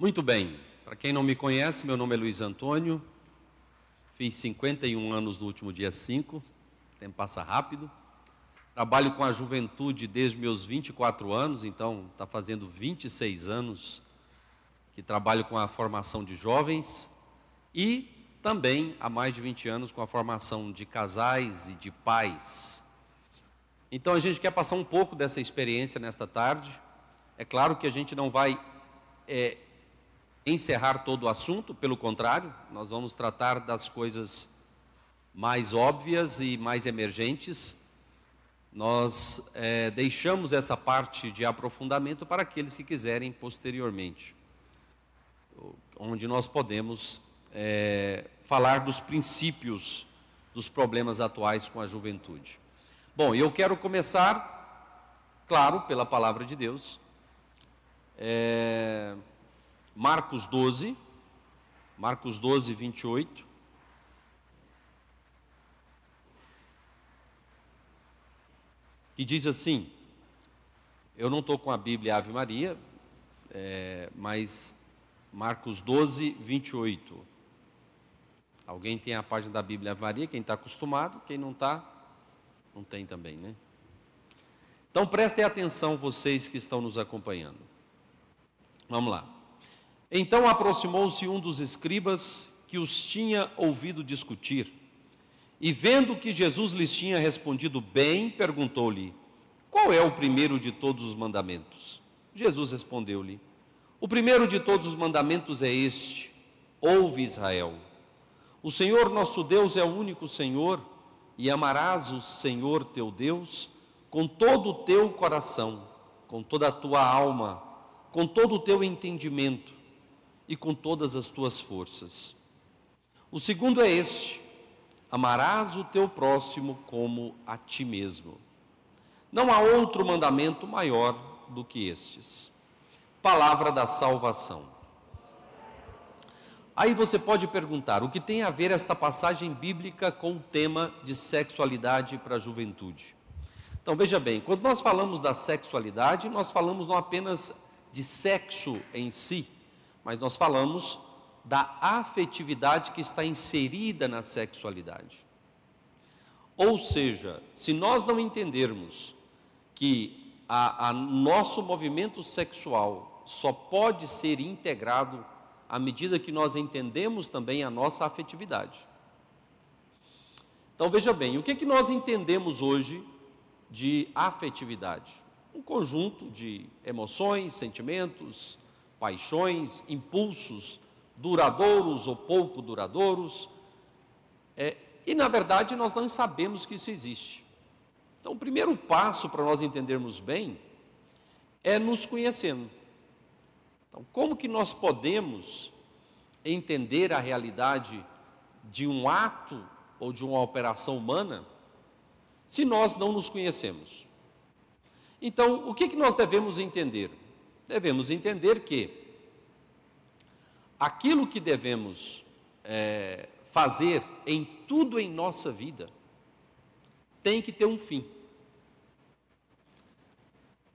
Muito bem, para quem não me conhece, meu nome é Luiz Antônio, fiz 51 anos no último dia 5, o tempo passa rápido. Trabalho com a juventude desde meus 24 anos, então está fazendo 26 anos que trabalho com a formação de jovens e também há mais de 20 anos com a formação de casais e de pais. Então a gente quer passar um pouco dessa experiência nesta tarde. É claro que a gente não vai é, encerrar todo o assunto, pelo contrário, nós vamos tratar das coisas mais óbvias e mais emergentes. Nós é, deixamos essa parte de aprofundamento para aqueles que quiserem posteriormente, onde nós podemos é, falar dos princípios dos problemas atuais com a juventude. Bom, eu quero começar, claro, pela palavra de Deus. É, Marcos 12, Marcos 12, 28. Que diz assim: eu não estou com a Bíblia Ave Maria, é, mas Marcos 12, 28. Alguém tem a página da Bíblia Ave Maria? Quem está acostumado, quem não está, não tem também, né? Então prestem atenção, vocês que estão nos acompanhando. Vamos lá. Então aproximou-se um dos escribas que os tinha ouvido discutir, e vendo que Jesus lhes tinha respondido bem, perguntou-lhe: Qual é o primeiro de todos os mandamentos? Jesus respondeu-lhe: O primeiro de todos os mandamentos é este: Ouve Israel. O Senhor nosso Deus é o único Senhor e amarás o Senhor teu Deus com todo o teu coração, com toda a tua alma, com todo o teu entendimento e com todas as tuas forças. O segundo é este: amarás o teu próximo como a ti mesmo. Não há outro mandamento maior do que estes. Palavra da salvação. Aí você pode perguntar: o que tem a ver esta passagem bíblica com o tema de sexualidade para a juventude? Então veja bem, quando nós falamos da sexualidade, nós falamos não apenas de sexo em si, mas nós falamos da afetividade que está inserida na sexualidade. Ou seja, se nós não entendermos que a, a nosso movimento sexual só pode ser integrado à medida que nós entendemos também a nossa afetividade. Então veja bem, o que, é que nós entendemos hoje de afetividade? Um conjunto de emoções, sentimentos, paixões, impulsos duradouros ou pouco duradouros. É, e na verdade nós não sabemos que isso existe. Então o primeiro passo para nós entendermos bem é nos conhecendo. Então, como que nós podemos entender a realidade de um ato ou de uma operação humana se nós não nos conhecemos? Então, o que, que nós devemos entender? Devemos entender que aquilo que devemos é, fazer em tudo em nossa vida tem que ter um fim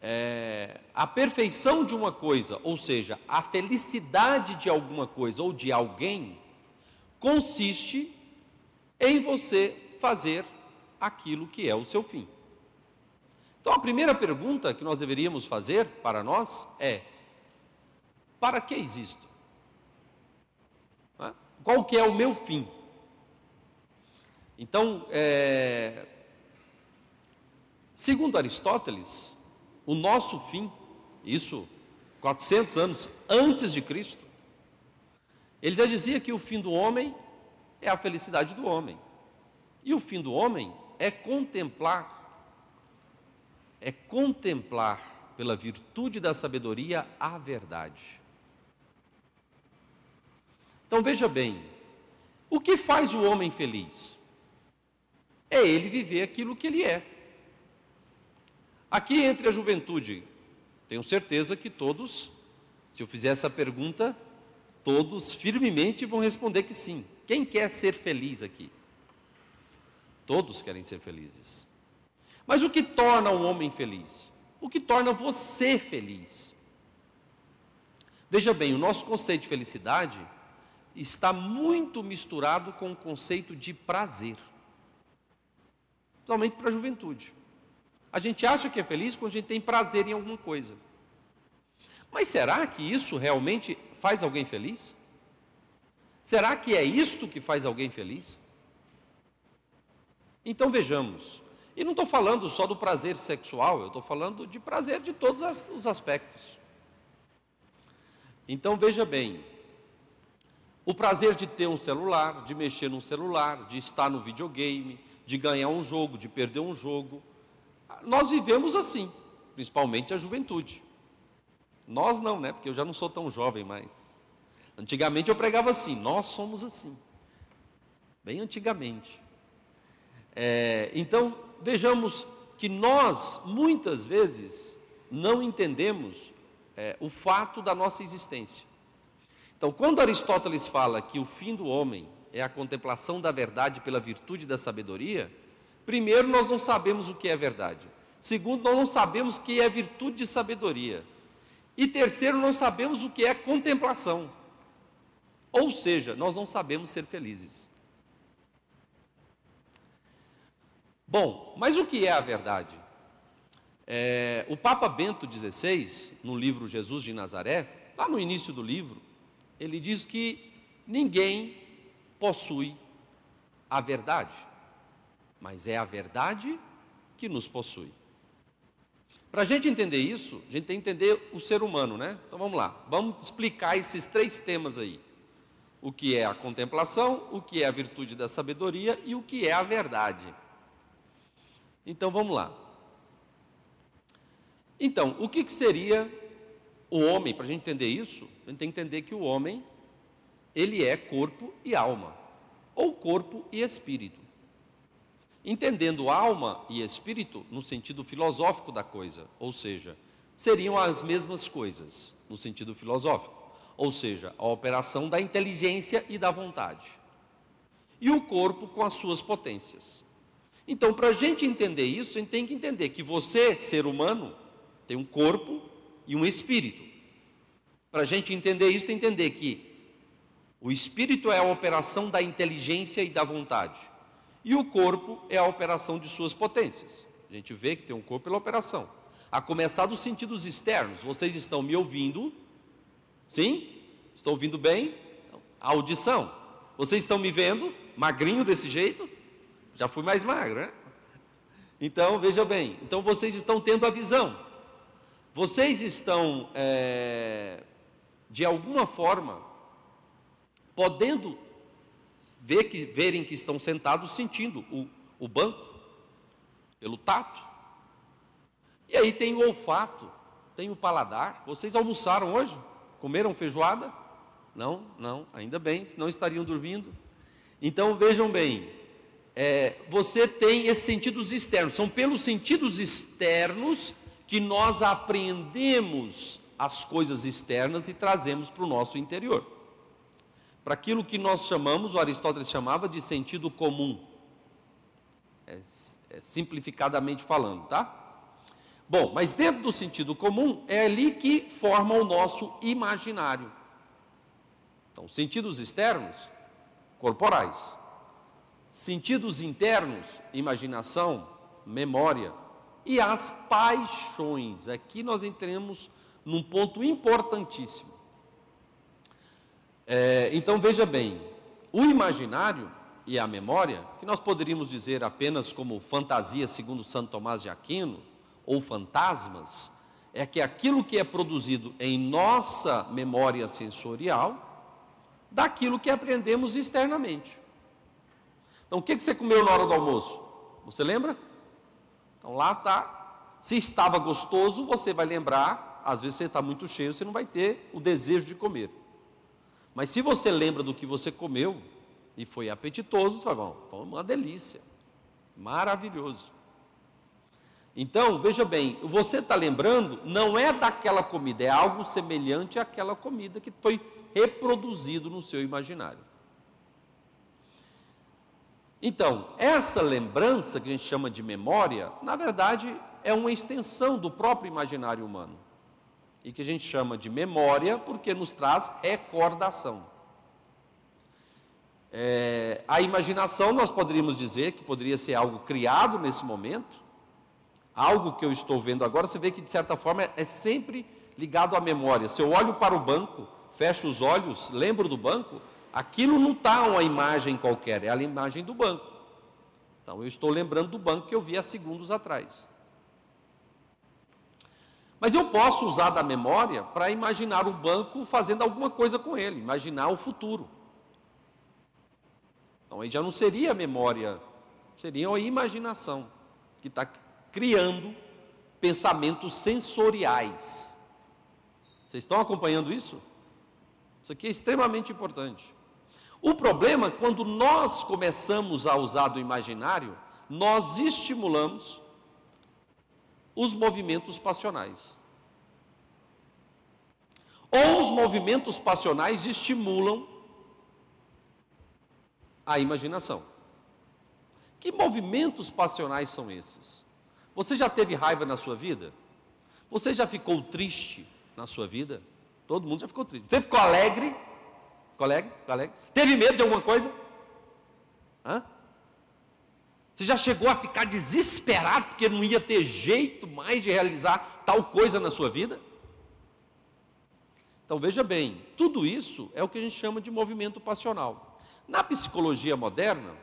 é, a perfeição de uma coisa, ou seja, a felicidade de alguma coisa ou de alguém, consiste em você fazer aquilo que é o seu fim. Então, a primeira pergunta que nós deveríamos fazer para nós é: para que existo? Qual que é o meu fim? Então, é, segundo Aristóteles, o nosso fim, isso 400 anos antes de Cristo, ele já dizia que o fim do homem é a felicidade do homem. E o fim do homem é contemplar, é contemplar pela virtude da sabedoria a verdade. Então veja bem, o que faz o homem feliz? É ele viver aquilo que ele é. Aqui entre a juventude, tenho certeza que todos, se eu fizer essa pergunta, todos firmemente vão responder que sim. Quem quer ser feliz aqui? Todos querem ser felizes. Mas o que torna um homem feliz? O que torna você feliz? Veja bem, o nosso conceito de felicidade está muito misturado com o conceito de prazer, principalmente para a juventude. A gente acha que é feliz quando a gente tem prazer em alguma coisa. Mas será que isso realmente faz alguém feliz? Será que é isto que faz alguém feliz? Então vejamos, e não estou falando só do prazer sexual, eu estou falando de prazer de todos os aspectos. Então veja bem, o prazer de ter um celular, de mexer num celular, de estar no videogame, de ganhar um jogo, de perder um jogo. Nós vivemos assim, principalmente a juventude. Nós não, né? Porque eu já não sou tão jovem mais. Antigamente eu pregava assim, nós somos assim. Bem antigamente. É, então, vejamos que nós, muitas vezes, não entendemos é, o fato da nossa existência. Então, quando Aristóteles fala que o fim do homem é a contemplação da verdade pela virtude da sabedoria, primeiro, nós não sabemos o que é verdade. Segundo, nós não sabemos o que é virtude de sabedoria. E terceiro, não sabemos o que é contemplação. Ou seja, nós não sabemos ser felizes. Bom, mas o que é a verdade? É, o Papa Bento XVI, no livro Jesus de Nazaré, lá no início do livro, ele diz que ninguém possui a verdade, mas é a verdade que nos possui. Para a gente entender isso, a gente tem que entender o ser humano, né? Então vamos lá, vamos explicar esses três temas aí: o que é a contemplação, o que é a virtude da sabedoria e o que é a verdade. Então vamos lá. Então, o que, que seria o homem, para a gente entender isso, a gente tem que entender que o homem, ele é corpo e alma, ou corpo e espírito. Entendendo alma e espírito no sentido filosófico da coisa, ou seja, seriam as mesmas coisas no sentido filosófico, ou seja, a operação da inteligência e da vontade. E o corpo com as suas potências. Então, para a gente entender isso, a gente tem que entender que você, ser humano, tem um corpo e um espírito. Para a gente entender isso, tem que entender que o espírito é a operação da inteligência e da vontade, e o corpo é a operação de suas potências. A gente vê que tem um corpo pela operação. A começar dos sentidos externos. Vocês estão me ouvindo? Sim? Estão ouvindo bem? A audição. Vocês estão me vendo? Magrinho desse jeito? Já fui mais magro, né? Então, veja bem. Então, vocês estão tendo a visão. Vocês estão, é, de alguma forma, podendo ver que, verem que estão sentados sentindo o, o banco, pelo tato. E aí tem o olfato, tem o paladar. Vocês almoçaram hoje? Comeram feijoada? Não, não, ainda bem, senão estariam dormindo. Então vejam bem, é, você tem esses sentidos externos, são pelos sentidos externos que nós apreendemos as coisas externas e trazemos para o nosso interior. Para aquilo que nós chamamos, o Aristóteles chamava de sentido comum. É, é, simplificadamente falando, tá? Bom, mas dentro do sentido comum é ali que forma o nosso imaginário. Então, sentidos externos, corporais. Sentidos internos, imaginação, memória, e as paixões. Aqui nós entramos num ponto importantíssimo. É, então veja bem, o imaginário e a memória, que nós poderíamos dizer apenas como fantasia segundo Santo Tomás de Aquino, ou fantasmas, é que aquilo que é produzido em nossa memória sensorial, daquilo que aprendemos externamente. Então, o que você comeu na hora do almoço? Você lembra? Então lá está. Se estava gostoso, você vai lembrar. Às vezes você está muito cheio, você não vai ter o desejo de comer. Mas se você lembra do que você comeu e foi apetitoso, você vai, foi uma delícia, maravilhoso. Então, veja bem, você está lembrando, não é daquela comida, é algo semelhante àquela comida que foi reproduzido no seu imaginário. Então, essa lembrança que a gente chama de memória, na verdade, é uma extensão do próprio imaginário humano. e que a gente chama de memória porque nos traz recordação. É, a imaginação, nós poderíamos dizer que poderia ser algo criado nesse momento, algo que eu estou vendo agora. Você vê que, de certa forma, é sempre ligado à memória. Se eu olho para o banco, fecho os olhos, lembro do banco, aquilo não está uma imagem qualquer, é a imagem do banco. Então, eu estou lembrando do banco que eu vi há segundos atrás. Mas eu posso usar da memória para imaginar o banco fazendo alguma coisa com ele, imaginar o futuro. Então aí já não seria memória, seria a imaginação, que está criando pensamentos sensoriais. Vocês estão acompanhando isso? Isso aqui é extremamente importante. O problema, quando nós começamos a usar do imaginário, nós estimulamos os movimentos passionais. Ou os movimentos passionais estimulam a imaginação. Que movimentos passionais são esses? Você já teve raiva na sua vida? Você já ficou triste na sua vida? Todo mundo já ficou triste. Você ficou alegre? Ficou alegre? Teve medo de alguma coisa? Hã? Você já chegou a ficar desesperado porque não ia ter jeito mais de realizar tal coisa na sua vida? Então veja bem, tudo isso é o que a gente chama de movimento passional. Na psicologia moderna,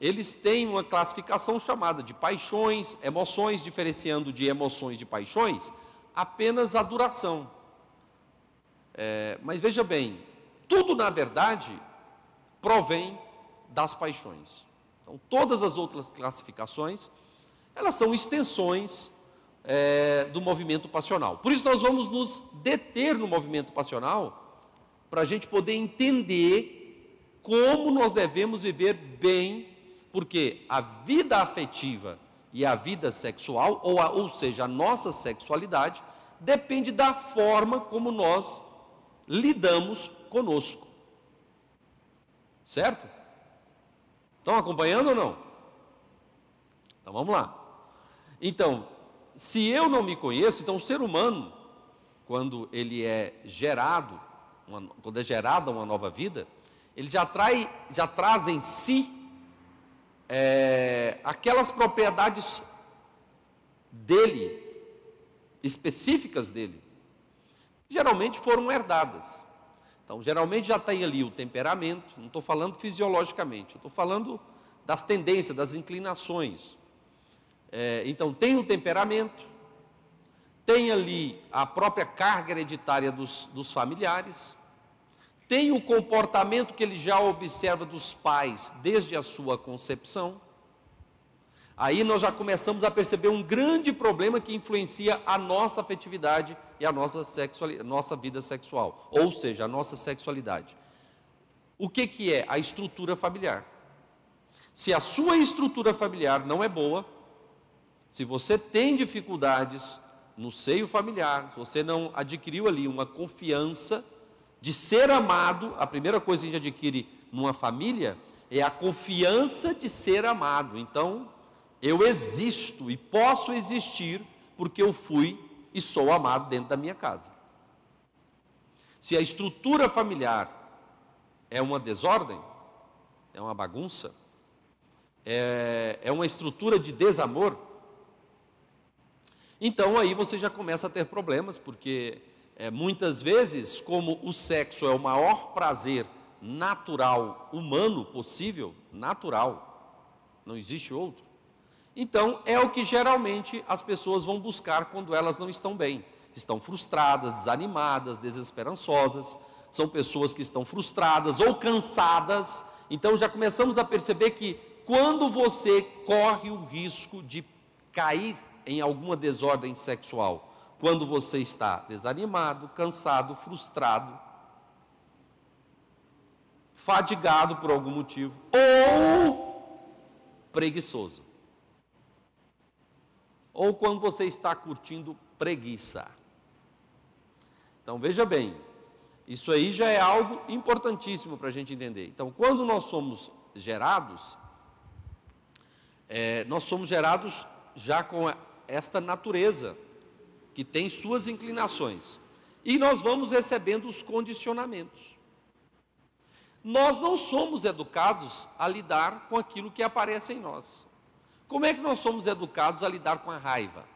eles têm uma classificação chamada de paixões, emoções, diferenciando de emoções de paixões apenas a duração. É, mas veja bem, tudo na verdade provém das paixões. Então, todas as outras classificações, elas são extensões é, do movimento passional. Por isso, nós vamos nos deter no movimento passional, para a gente poder entender como nós devemos viver bem, porque a vida afetiva e a vida sexual, ou, a, ou seja, a nossa sexualidade, depende da forma como nós lidamos conosco. Certo? Estão acompanhando ou não? Então vamos lá. Então, se eu não me conheço, então o ser humano, quando ele é gerado, uma, quando é gerada uma nova vida, ele já, trai, já traz em si é, aquelas propriedades dele, específicas dele, geralmente foram herdadas. Então, geralmente já tem ali o temperamento, não estou falando fisiologicamente, estou falando das tendências, das inclinações. É, então, tem o temperamento, tem ali a própria carga hereditária dos, dos familiares, tem o comportamento que ele já observa dos pais desde a sua concepção, Aí nós já começamos a perceber um grande problema que influencia a nossa afetividade e a nossa, nossa vida sexual, ou seja, a nossa sexualidade. O que, que é? A estrutura familiar. Se a sua estrutura familiar não é boa, se você tem dificuldades no seio familiar, se você não adquiriu ali uma confiança de ser amado, a primeira coisa que a gente adquire numa família é a confiança de ser amado. Então, eu existo e posso existir porque eu fui e sou amado dentro da minha casa. Se a estrutura familiar é uma desordem, é uma bagunça, é, é uma estrutura de desamor, então aí você já começa a ter problemas, porque é, muitas vezes, como o sexo é o maior prazer natural, humano possível, natural, não existe outro, então, é o que geralmente as pessoas vão buscar quando elas não estão bem. Estão frustradas, desanimadas, desesperançosas, são pessoas que estão frustradas ou cansadas. Então, já começamos a perceber que quando você corre o risco de cair em alguma desordem sexual, quando você está desanimado, cansado, frustrado, fadigado por algum motivo ou preguiçoso ou quando você está curtindo preguiça. Então veja bem, isso aí já é algo importantíssimo para a gente entender. Então, quando nós somos gerados, é, nós somos gerados já com esta natureza, que tem suas inclinações. E nós vamos recebendo os condicionamentos. Nós não somos educados a lidar com aquilo que aparece em nós. Como é que nós somos educados a lidar com a raiva?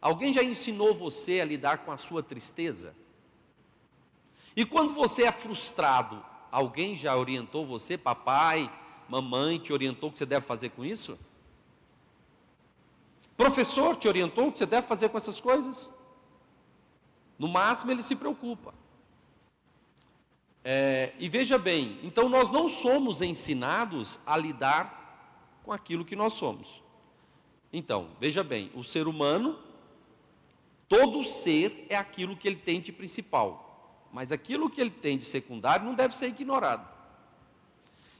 Alguém já ensinou você a lidar com a sua tristeza? E quando você é frustrado, alguém já orientou você, papai, mamãe, te orientou o que você deve fazer com isso? Professor te orientou o que você deve fazer com essas coisas? No máximo ele se preocupa. É, e veja bem, então nós não somos ensinados a lidar com aquilo que nós somos. Então, veja bem, o ser humano, todo ser é aquilo que ele tem de principal, mas aquilo que ele tem de secundário não deve ser ignorado.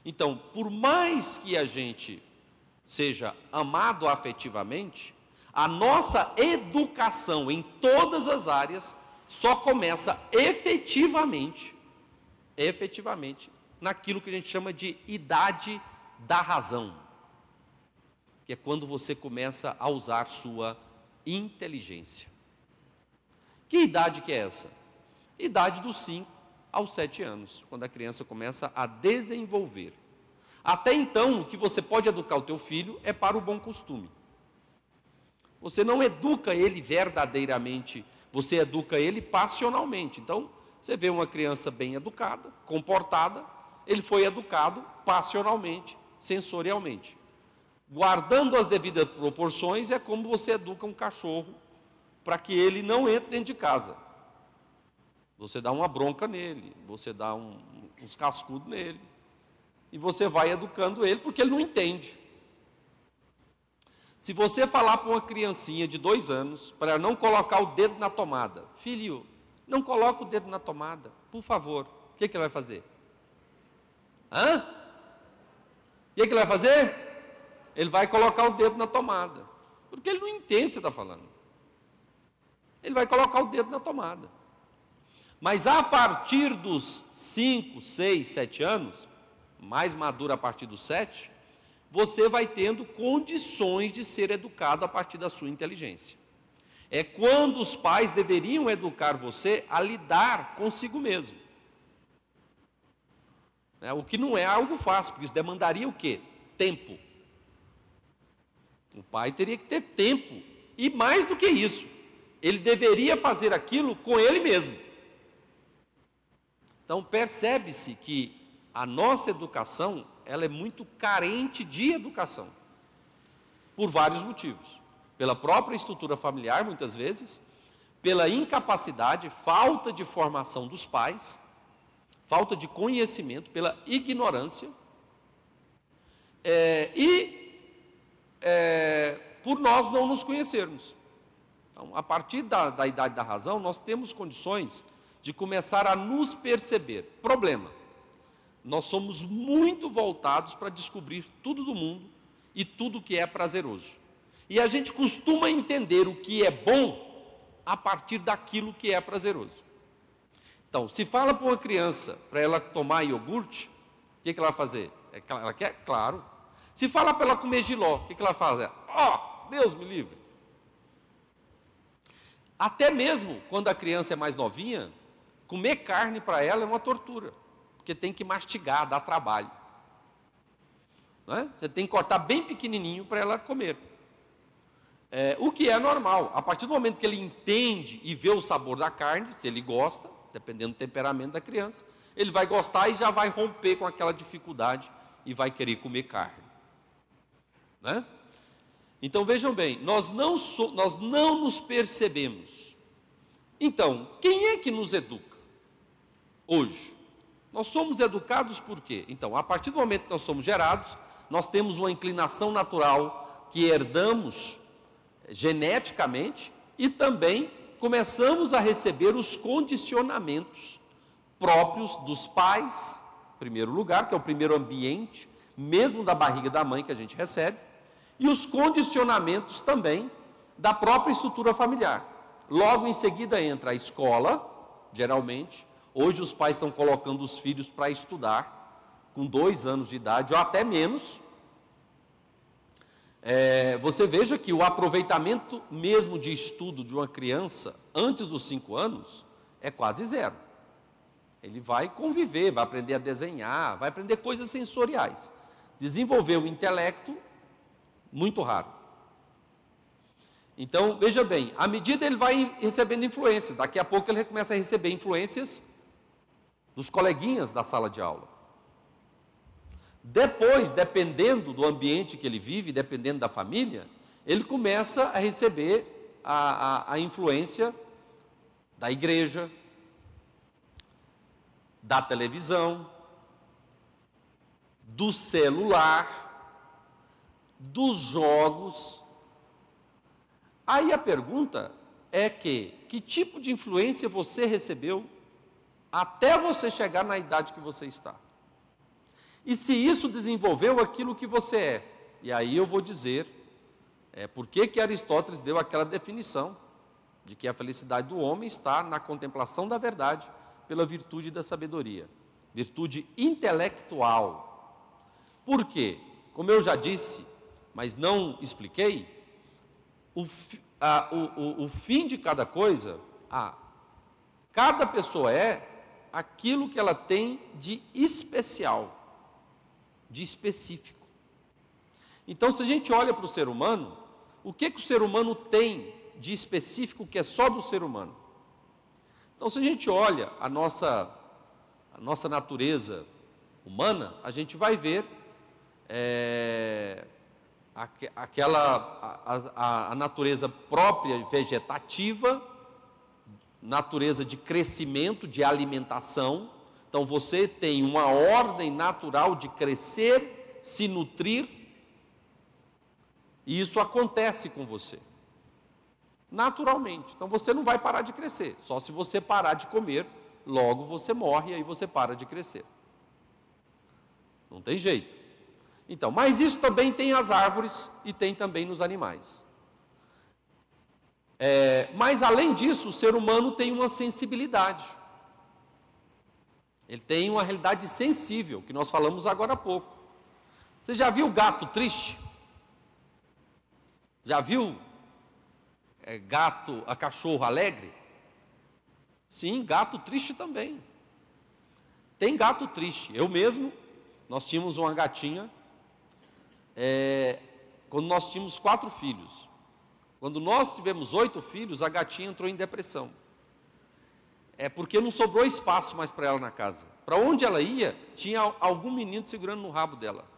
Então, por mais que a gente seja amado afetivamente, a nossa educação em todas as áreas só começa efetivamente efetivamente naquilo que a gente chama de idade da razão, que é quando você começa a usar sua inteligência. Que idade que é essa? Idade dos 5 aos 7 anos, quando a criança começa a desenvolver. Até então, o que você pode educar o teu filho é para o bom costume. Você não educa ele verdadeiramente, você educa ele passionalmente. Então, você vê uma criança bem educada, comportada, ele foi educado passionalmente, sensorialmente. Guardando as devidas proporções, é como você educa um cachorro para que ele não entre dentro de casa. Você dá uma bronca nele, você dá um, uns cascudos nele, e você vai educando ele porque ele não entende. Se você falar para uma criancinha de dois anos para não colocar o dedo na tomada, filho, não coloca o dedo na tomada, por favor. O que, que ele vai fazer? Hã? O que, que ele vai fazer? Ele vai colocar o dedo na tomada. Porque ele não entende o que você está falando. Ele vai colocar o dedo na tomada. Mas a partir dos 5, 6, 7 anos, mais maduro a partir dos 7, você vai tendo condições de ser educado a partir da sua inteligência é quando os pais deveriam educar você a lidar consigo mesmo. É, o que não é algo fácil, porque isso demandaria o quê? Tempo. O pai teria que ter tempo. E mais do que isso, ele deveria fazer aquilo com ele mesmo. Então percebe-se que a nossa educação, ela é muito carente de educação. Por vários motivos pela própria estrutura familiar, muitas vezes, pela incapacidade, falta de formação dos pais, falta de conhecimento, pela ignorância, é, e é, por nós não nos conhecermos. Então, a partir da, da idade da razão, nós temos condições de começar a nos perceber. Problema: nós somos muito voltados para descobrir tudo do mundo e tudo que é prazeroso. E a gente costuma entender o que é bom a partir daquilo que é prazeroso. Então, se fala para uma criança para ela tomar iogurte, o que, que ela vai fazer? É ela quer? Claro. Se fala para ela comer giló, o que, que ela faz? Ó, oh, Deus me livre. Até mesmo quando a criança é mais novinha, comer carne para ela é uma tortura, porque tem que mastigar, dá trabalho. É? Você tem que cortar bem pequenininho para ela comer. É, o que é normal. A partir do momento que ele entende e vê o sabor da carne, se ele gosta, dependendo do temperamento da criança, ele vai gostar e já vai romper com aquela dificuldade e vai querer comer carne. Né? Então vejam bem, nós não, so, nós não nos percebemos. Então, quem é que nos educa hoje? Nós somos educados por quê? Então, a partir do momento que nós somos gerados, nós temos uma inclinação natural que herdamos geneticamente e também começamos a receber os condicionamentos próprios dos pais, em primeiro lugar, que é o primeiro ambiente, mesmo da barriga da mãe que a gente recebe, e os condicionamentos também da própria estrutura familiar. Logo em seguida entra a escola, geralmente. Hoje os pais estão colocando os filhos para estudar, com dois anos de idade, ou até menos, é, você veja que o aproveitamento mesmo de estudo de uma criança antes dos cinco anos, é quase zero. Ele vai conviver, vai aprender a desenhar, vai aprender coisas sensoriais. Desenvolver o intelecto, muito raro. Então, veja bem, à medida ele vai recebendo influências, daqui a pouco ele começa a receber influências dos coleguinhas da sala de aula. Depois, dependendo do ambiente que ele vive, dependendo da família, ele começa a receber a, a, a influência da igreja, da televisão, do celular, dos jogos. Aí a pergunta é que que tipo de influência você recebeu até você chegar na idade que você está? E se isso desenvolveu aquilo que você é? E aí eu vou dizer é, por que, que Aristóteles deu aquela definição de que a felicidade do homem está na contemplação da verdade pela virtude da sabedoria, virtude intelectual. Por quê? Como eu já disse, mas não expliquei, o, a, o, o, o fim de cada coisa, a, cada pessoa é aquilo que ela tem de especial de específico. Então, se a gente olha para o ser humano, o que, que o ser humano tem de específico que é só do ser humano? Então, se a gente olha a nossa, a nossa natureza humana, a gente vai ver é, aquela a, a, a natureza própria vegetativa, natureza de crescimento, de alimentação, então você tem uma ordem natural de crescer, se nutrir, e isso acontece com você. Naturalmente. Então você não vai parar de crescer, só se você parar de comer, logo você morre e aí você para de crescer. Não tem jeito. Então, mas isso também tem as árvores e tem também nos animais. É, mas além disso, o ser humano tem uma sensibilidade. Ele tem uma realidade sensível, que nós falamos agora há pouco. Você já viu gato triste? Já viu é, gato, a cachorro alegre? Sim, gato triste também. Tem gato triste. Eu mesmo, nós tínhamos uma gatinha, é, quando nós tínhamos quatro filhos. Quando nós tivemos oito filhos, a gatinha entrou em depressão é porque não sobrou espaço mais para ela na casa. Para onde ela ia, tinha algum menino segurando no rabo dela.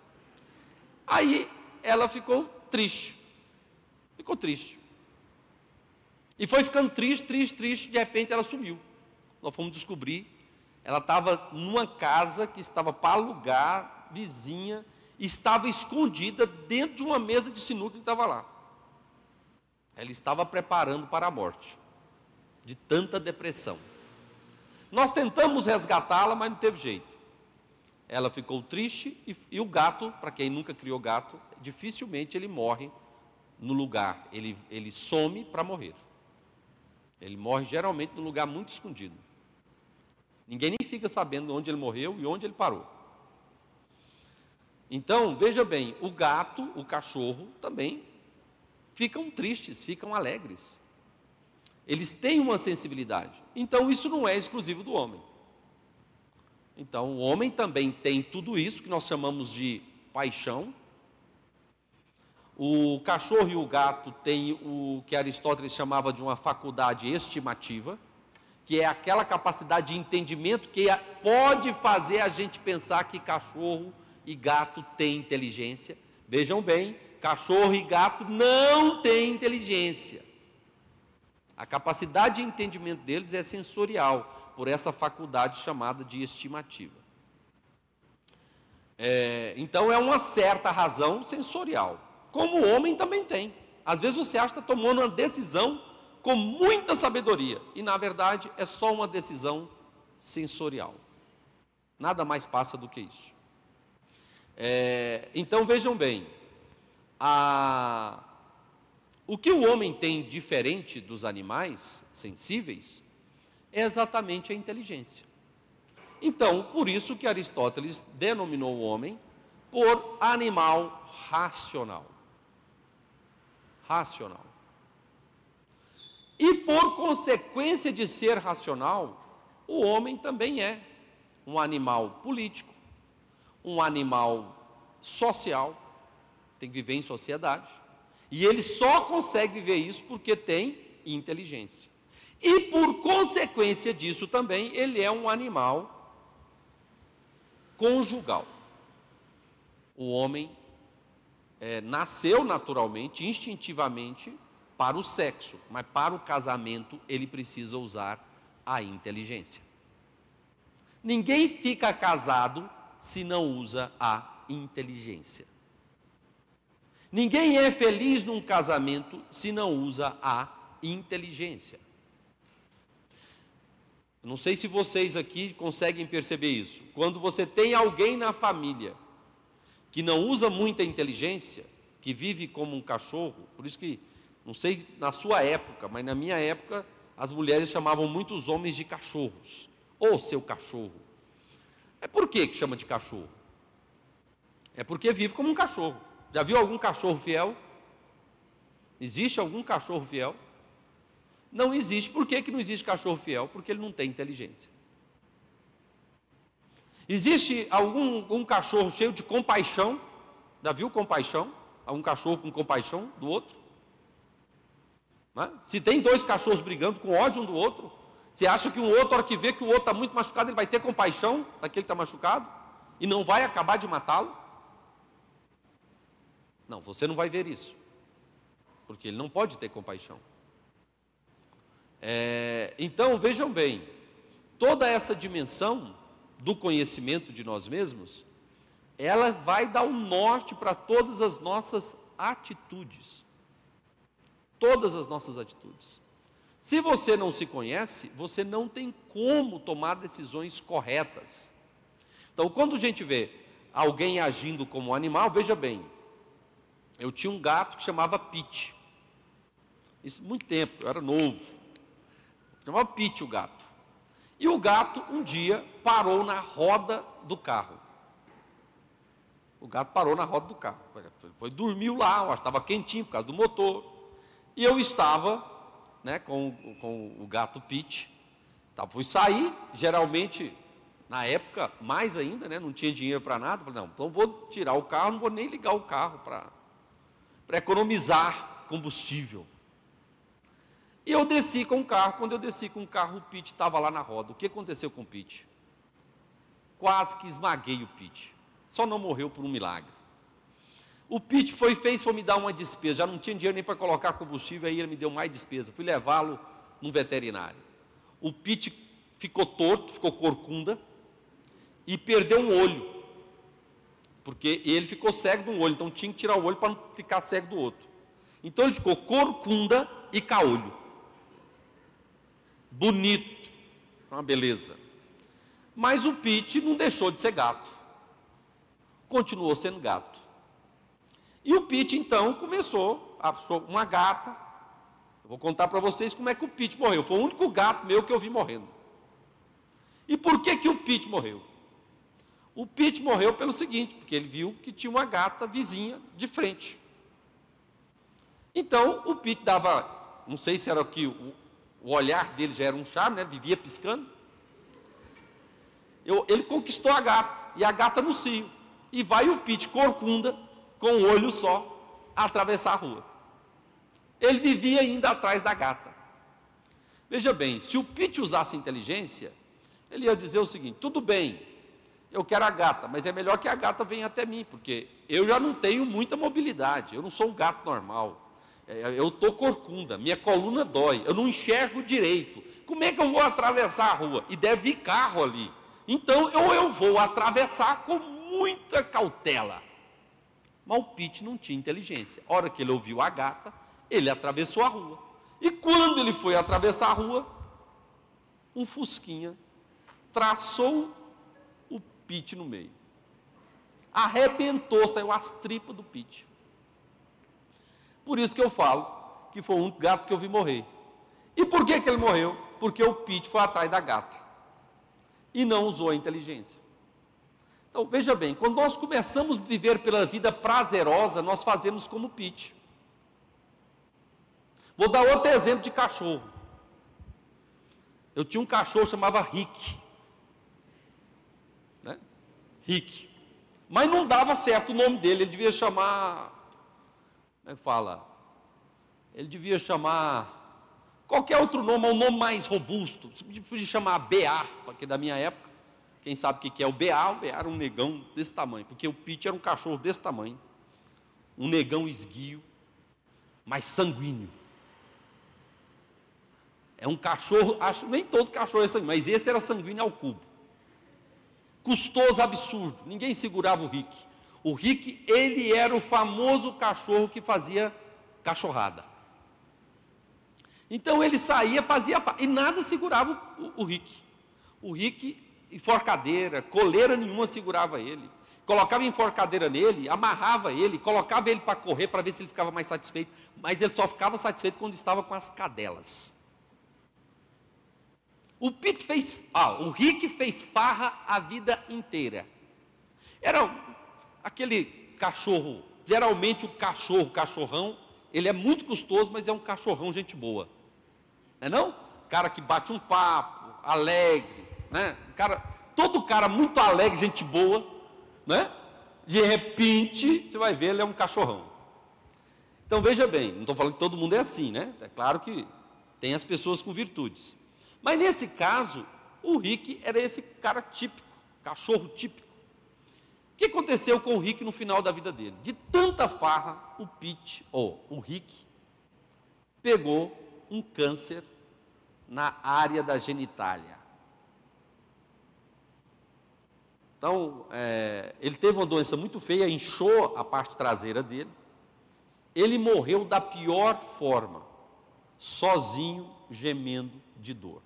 Aí ela ficou triste. Ficou triste. E foi ficando triste, triste, triste, de repente ela sumiu. Nós fomos descobrir, ela estava numa casa que estava para alugar, vizinha, estava escondida dentro de uma mesa de sinuca que estava lá. Ela estava preparando para a morte, de tanta depressão. Nós tentamos resgatá-la, mas não teve jeito. Ela ficou triste e, e o gato, para quem nunca criou gato, dificilmente ele morre no lugar, ele, ele some para morrer. Ele morre geralmente num lugar muito escondido. Ninguém nem fica sabendo onde ele morreu e onde ele parou. Então, veja bem, o gato, o cachorro também ficam tristes, ficam alegres. Eles têm uma sensibilidade. Então isso não é exclusivo do homem. Então o homem também tem tudo isso que nós chamamos de paixão. O cachorro e o gato têm o que Aristóteles chamava de uma faculdade estimativa, que é aquela capacidade de entendimento que pode fazer a gente pensar que cachorro e gato têm inteligência. Vejam bem, cachorro e gato não têm inteligência. A capacidade de entendimento deles é sensorial, por essa faculdade chamada de estimativa. É, então é uma certa razão sensorial, como o homem também tem. Às vezes você acha que está tomando uma decisão com muita sabedoria, e na verdade é só uma decisão sensorial. Nada mais passa do que isso. É, então vejam bem, a, o que o homem tem diferente dos animais sensíveis é exatamente a inteligência. Então, por isso que Aristóteles denominou o homem por animal racional. Racional. E por consequência de ser racional, o homem também é um animal político, um animal social, tem que viver em sociedade. E ele só consegue viver isso porque tem inteligência. E por consequência disso também, ele é um animal conjugal. O homem é, nasceu naturalmente, instintivamente, para o sexo, mas para o casamento ele precisa usar a inteligência. Ninguém fica casado se não usa a inteligência. Ninguém é feliz num casamento se não usa a inteligência. Não sei se vocês aqui conseguem perceber isso. Quando você tem alguém na família que não usa muita inteligência, que vive como um cachorro, por isso que, não sei na sua época, mas na minha época, as mulheres chamavam muitos homens de cachorros, ou seu cachorro. É por que, que chama de cachorro? É porque vive como um cachorro. Já viu algum cachorro fiel? Existe algum cachorro fiel? Não existe. Por que, que não existe cachorro fiel? Porque ele não tem inteligência. Existe algum um cachorro cheio de compaixão? Já viu compaixão? Algum cachorro com compaixão do outro? É? Se tem dois cachorros brigando com ódio um do outro, você acha que um outro, hora que vê que o outro está muito machucado, ele vai ter compaixão daquele que está machucado? E não vai acabar de matá-lo? Não, você não vai ver isso. Porque ele não pode ter compaixão. É, então, vejam bem, toda essa dimensão do conhecimento de nós mesmos, ela vai dar um norte para todas as nossas atitudes. Todas as nossas atitudes. Se você não se conhece, você não tem como tomar decisões corretas. Então, quando a gente vê alguém agindo como um animal, veja bem, eu tinha um gato que chamava Pete. Isso muito tempo, eu era novo. Chamava Pete o gato. E o gato, um dia, parou na roda do carro. O gato parou na roda do carro. Foi, dormiu lá, estava quentinho por causa do motor. E eu estava né, com, com o gato Pete. Tá, fui sair, geralmente, na época, mais ainda, né, não tinha dinheiro para nada. Falei, não, então vou tirar o carro, não vou nem ligar o carro para economizar combustível. E eu desci com o carro. Quando eu desci com o carro, o Pete estava lá na roda. O que aconteceu com o Pete? Quase que esmaguei o Pete. Só não morreu por um milagre. O Pete foi fez foi me dar uma despesa. Já não tinha dinheiro nem para colocar combustível, aí ele me deu mais despesa. Fui levá-lo num veterinário. O Pete ficou torto, ficou corcunda e perdeu um olho. Porque ele ficou cego de um olho, então tinha que tirar o olho para não ficar cego do outro. Então ele ficou corcunda e caolho. Bonito, uma beleza. Mas o Pete não deixou de ser gato. Continuou sendo gato. E o Pete então começou, uma gata. Eu vou contar para vocês como é que o Pete morreu. Foi o único gato meu que eu vi morrendo. E por que que o Pete morreu? O Pete morreu pelo seguinte, porque ele viu que tinha uma gata vizinha de frente. Então, o Pete dava, não sei se era que o, o olhar dele já era um charme, né? vivia piscando. Eu, ele conquistou a gata, e a gata no cio. E vai o Pete corcunda, com um olho só, atravessar a rua. Ele vivia ainda atrás da gata. Veja bem, se o Pete usasse inteligência, ele ia dizer o seguinte: tudo bem, eu quero a gata, mas é melhor que a gata venha até mim, porque eu já não tenho muita mobilidade, eu não sou um gato normal. É, eu estou corcunda, minha coluna dói, eu não enxergo direito. Como é que eu vou atravessar a rua? E deve vir carro ali. Então, ou eu vou atravessar com muita cautela. Mas o Pete não tinha inteligência. A hora que ele ouviu a gata, ele atravessou a rua. E quando ele foi atravessar a rua, um fusquinha traçou Pete no meio. Arrebentou, saiu as tripas do Pete. Por isso que eu falo que foi um gato que eu vi morrer. E por que, que ele morreu? Porque o Pete foi atrás da gata. E não usou a inteligência. Então, veja bem, quando nós começamos a viver pela vida prazerosa, nós fazemos como Pete. Vou dar outro exemplo de cachorro. Eu tinha um cachorro chamava Rick. Né? Rick. Mas não dava certo o nome dele, ele devia chamar. Como é que fala? Ele devia chamar. Qualquer outro nome, um nome mais robusto. Podia chamar BA, porque da minha época, quem sabe o que é o BA? O BA era um negão desse tamanho, porque o Pete era um cachorro desse tamanho. Um negão esguio, mas sanguíneo. É um cachorro, acho, nem todo cachorro é sanguíneo, mas esse era sanguíneo ao cubo. Custoso absurdo, ninguém segurava o Rick. O Rick, ele era o famoso cachorro que fazia cachorrada. Então ele saía, fazia, e nada segurava o, o Rick. O Rick, enforcadeira, coleira nenhuma segurava ele. Colocava enforcadeira nele, amarrava ele, colocava ele para correr para ver se ele ficava mais satisfeito. Mas ele só ficava satisfeito quando estava com as cadelas. O Pete fez, ah, o Rick fez farra a vida inteira. Era aquele cachorro, geralmente o cachorro, cachorrão, ele é muito custoso, mas é um cachorrão gente boa. Não é não? Cara que bate um papo, alegre, né? Cara, todo cara muito alegre, gente boa, né? De repente, você vai ver, ele é um cachorrão. Então veja bem, não estou falando que todo mundo é assim, né? É claro que tem as pessoas com virtudes. Mas nesse caso, o Rick era esse cara típico, cachorro típico. O que aconteceu com o Rick no final da vida dele? De tanta farra, o Pete, ou o Rick, pegou um câncer na área da genitália. Então, é, ele teve uma doença muito feia, inchou a parte traseira dele. Ele morreu da pior forma, sozinho, gemendo de dor.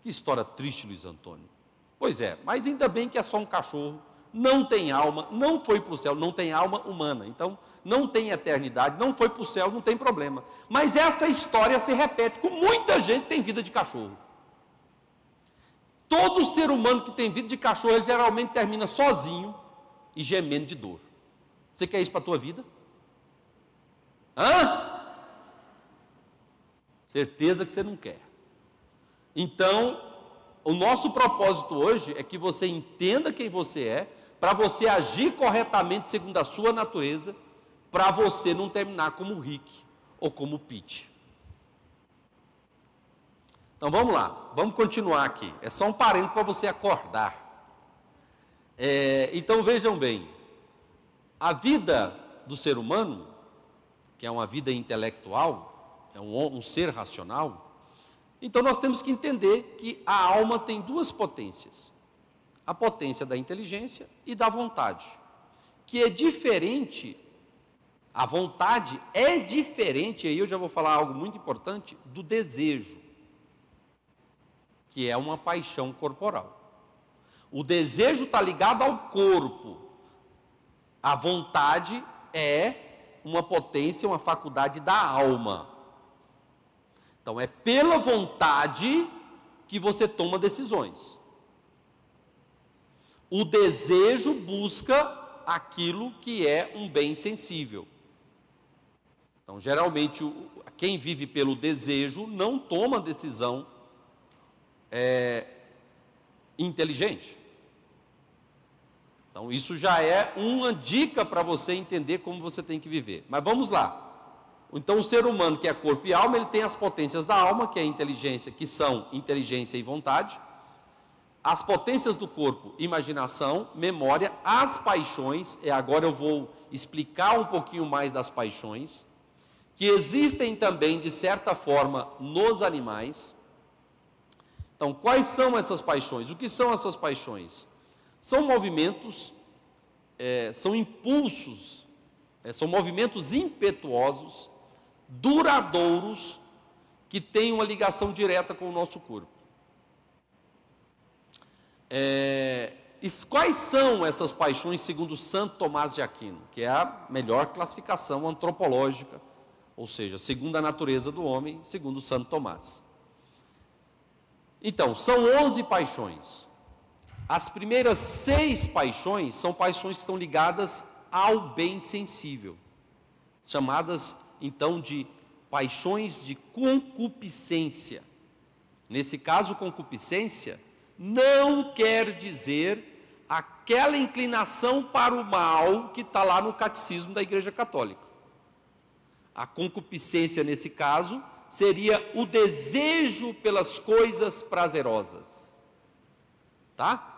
Que história triste, Luiz Antônio. Pois é, mas ainda bem que é só um cachorro, não tem alma, não foi para o céu, não tem alma humana. Então, não tem eternidade, não foi para o céu, não tem problema. Mas essa história se repete com muita gente que tem vida de cachorro. Todo ser humano que tem vida de cachorro, ele geralmente termina sozinho e gemendo de dor. Você quer isso para a tua vida? Hã? Certeza que você não quer. Então, o nosso propósito hoje é que você entenda quem você é, para você agir corretamente segundo a sua natureza, para você não terminar como o Rick ou como o Pete. Então vamos lá, vamos continuar aqui. É só um parênteses para você acordar. É, então vejam bem, a vida do ser humano, que é uma vida intelectual, é um, um ser racional, então nós temos que entender que a alma tem duas potências: a potência da inteligência e da vontade, que é diferente. A vontade é diferente, aí eu já vou falar algo muito importante, do desejo, que é uma paixão corporal. O desejo está ligado ao corpo, a vontade é uma potência, uma faculdade da alma. Então é pela vontade que você toma decisões. O desejo busca aquilo que é um bem sensível. Então, geralmente, quem vive pelo desejo não toma decisão é, inteligente. Então, isso já é uma dica para você entender como você tem que viver. Mas vamos lá. Então, o ser humano, que é corpo e alma, ele tem as potências da alma, que é inteligência, que são inteligência e vontade. As potências do corpo, imaginação, memória, as paixões, e agora eu vou explicar um pouquinho mais das paixões, que existem também, de certa forma, nos animais. Então, quais são essas paixões? O que são essas paixões? São movimentos, é, são impulsos, é, são movimentos impetuosos duradouros que têm uma ligação direta com o nosso corpo. É, quais são essas paixões segundo Santo Tomás de Aquino, que é a melhor classificação antropológica, ou seja, segundo a natureza do homem, segundo Santo Tomás. Então, são 11 paixões. As primeiras seis paixões são paixões que estão ligadas ao bem sensível, chamadas então de paixões de concupiscência. Nesse caso, concupiscência não quer dizer aquela inclinação para o mal que está lá no catecismo da Igreja Católica. A concupiscência, nesse caso, seria o desejo pelas coisas prazerosas. Tá?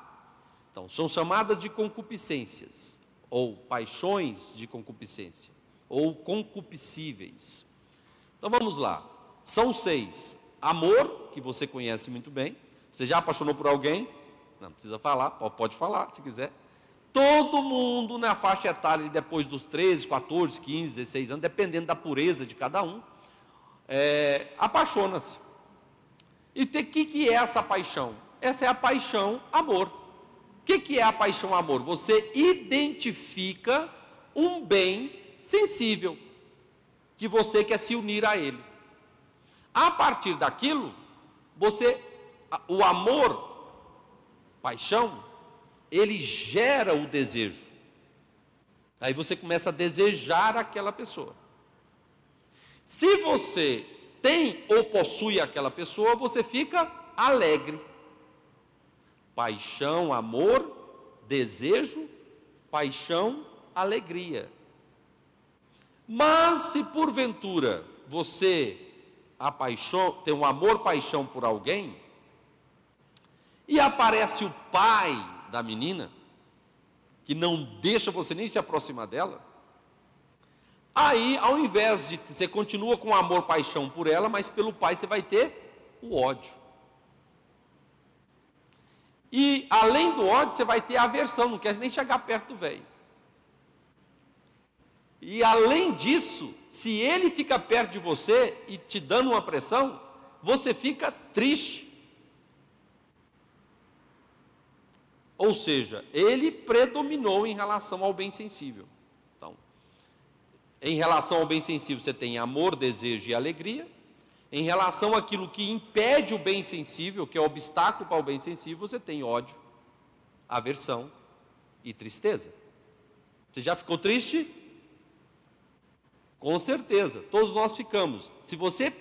Então, são chamadas de concupiscências, ou paixões de concupiscência, ou concupiscíveis. Então vamos lá. São seis: amor, que você conhece muito bem. Você já apaixonou por alguém? Não precisa falar, pode falar se quiser. Todo mundo na faixa etária depois dos 13, 14, 15, 16 anos, dependendo da pureza de cada um, é, apaixona-se. E o que, que é essa paixão? Essa é a paixão amor. O que, que é a paixão amor? Você identifica um bem sensível que você quer se unir a ele. A partir daquilo, você, o amor, paixão, ele gera o desejo. Aí você começa a desejar aquela pessoa. Se você tem ou possui aquela pessoa, você fica alegre. Paixão, amor, desejo, paixão, alegria. Mas se porventura você tem um amor paixão por alguém, e aparece o pai da menina, que não deixa você nem se aproximar dela, aí ao invés de você continua com amor paixão por ela, mas pelo pai você vai ter o ódio. E além do ódio, você vai ter aversão, não quer nem chegar perto do velho. E além disso, se ele fica perto de você e te dando uma pressão, você fica triste. Ou seja, ele predominou em relação ao bem sensível. Em relação ao bem sensível, você tem amor, desejo e alegria. Em relação àquilo que impede o bem sensível, que é obstáculo para o bem sensível, você tem ódio, aversão e tristeza. Você já ficou triste? Com certeza, todos nós ficamos. Se você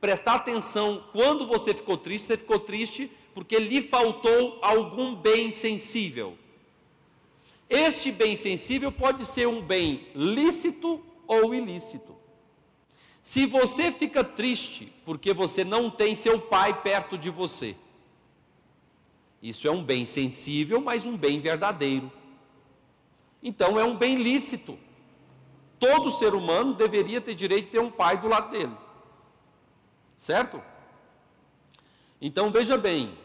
prestar atenção quando você ficou triste, você ficou triste porque lhe faltou algum bem sensível. Este bem sensível pode ser um bem lícito ou ilícito. Se você fica triste porque você não tem seu pai perto de você, isso é um bem sensível, mas um bem verdadeiro. Então é um bem lícito. Todo ser humano deveria ter direito de ter um pai do lado dele. Certo? Então veja bem,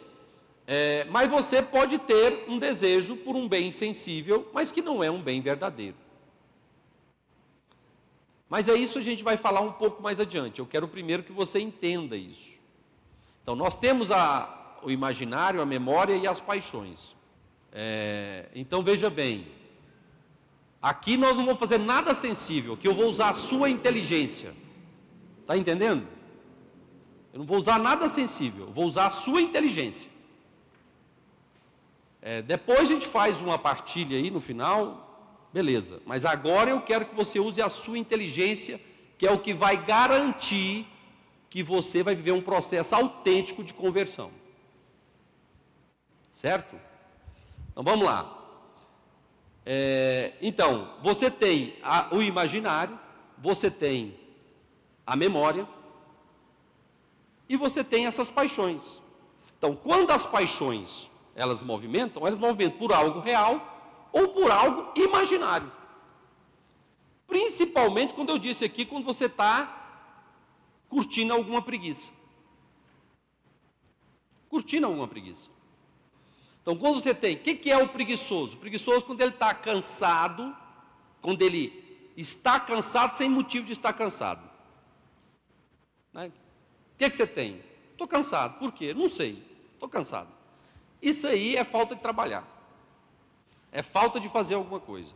é, mas você pode ter um desejo por um bem sensível, mas que não é um bem verdadeiro. Mas é isso que a gente vai falar um pouco mais adiante. Eu quero primeiro que você entenda isso. Então, nós temos a, o imaginário, a memória e as paixões. É, então, veja bem: Aqui nós não vamos fazer nada sensível, aqui eu vou usar a sua inteligência. Está entendendo? Eu não vou usar nada sensível, vou usar a sua inteligência. É, depois a gente faz uma partilha aí no final, beleza. Mas agora eu quero que você use a sua inteligência, que é o que vai garantir que você vai viver um processo autêntico de conversão. Certo? Então vamos lá. É, então, você tem a, o imaginário, você tem a memória e você tem essas paixões. Então, quando as paixões elas movimentam, elas movimentam por algo real ou por algo imaginário. Principalmente quando eu disse aqui, quando você está curtindo alguma preguiça. Curtindo alguma preguiça. Então, quando você tem, o que, que é o preguiçoso? O preguiçoso, quando ele está cansado, quando ele está cansado sem motivo de estar cansado. Né? O que, que você tem? Estou cansado. Por quê? Não sei. Estou cansado. Isso aí é falta de trabalhar. É falta de fazer alguma coisa.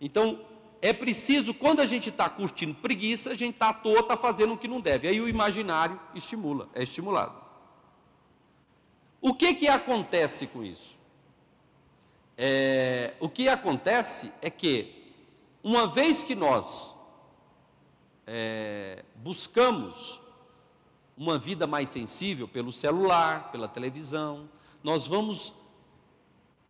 Então, é preciso, quando a gente está curtindo preguiça, a gente está à toa, está fazendo o que não deve. Aí o imaginário estimula, é estimulado. O que que acontece com isso? É, o que acontece é que, uma vez que nós é, buscamos uma vida mais sensível pelo celular, pela televisão, nós vamos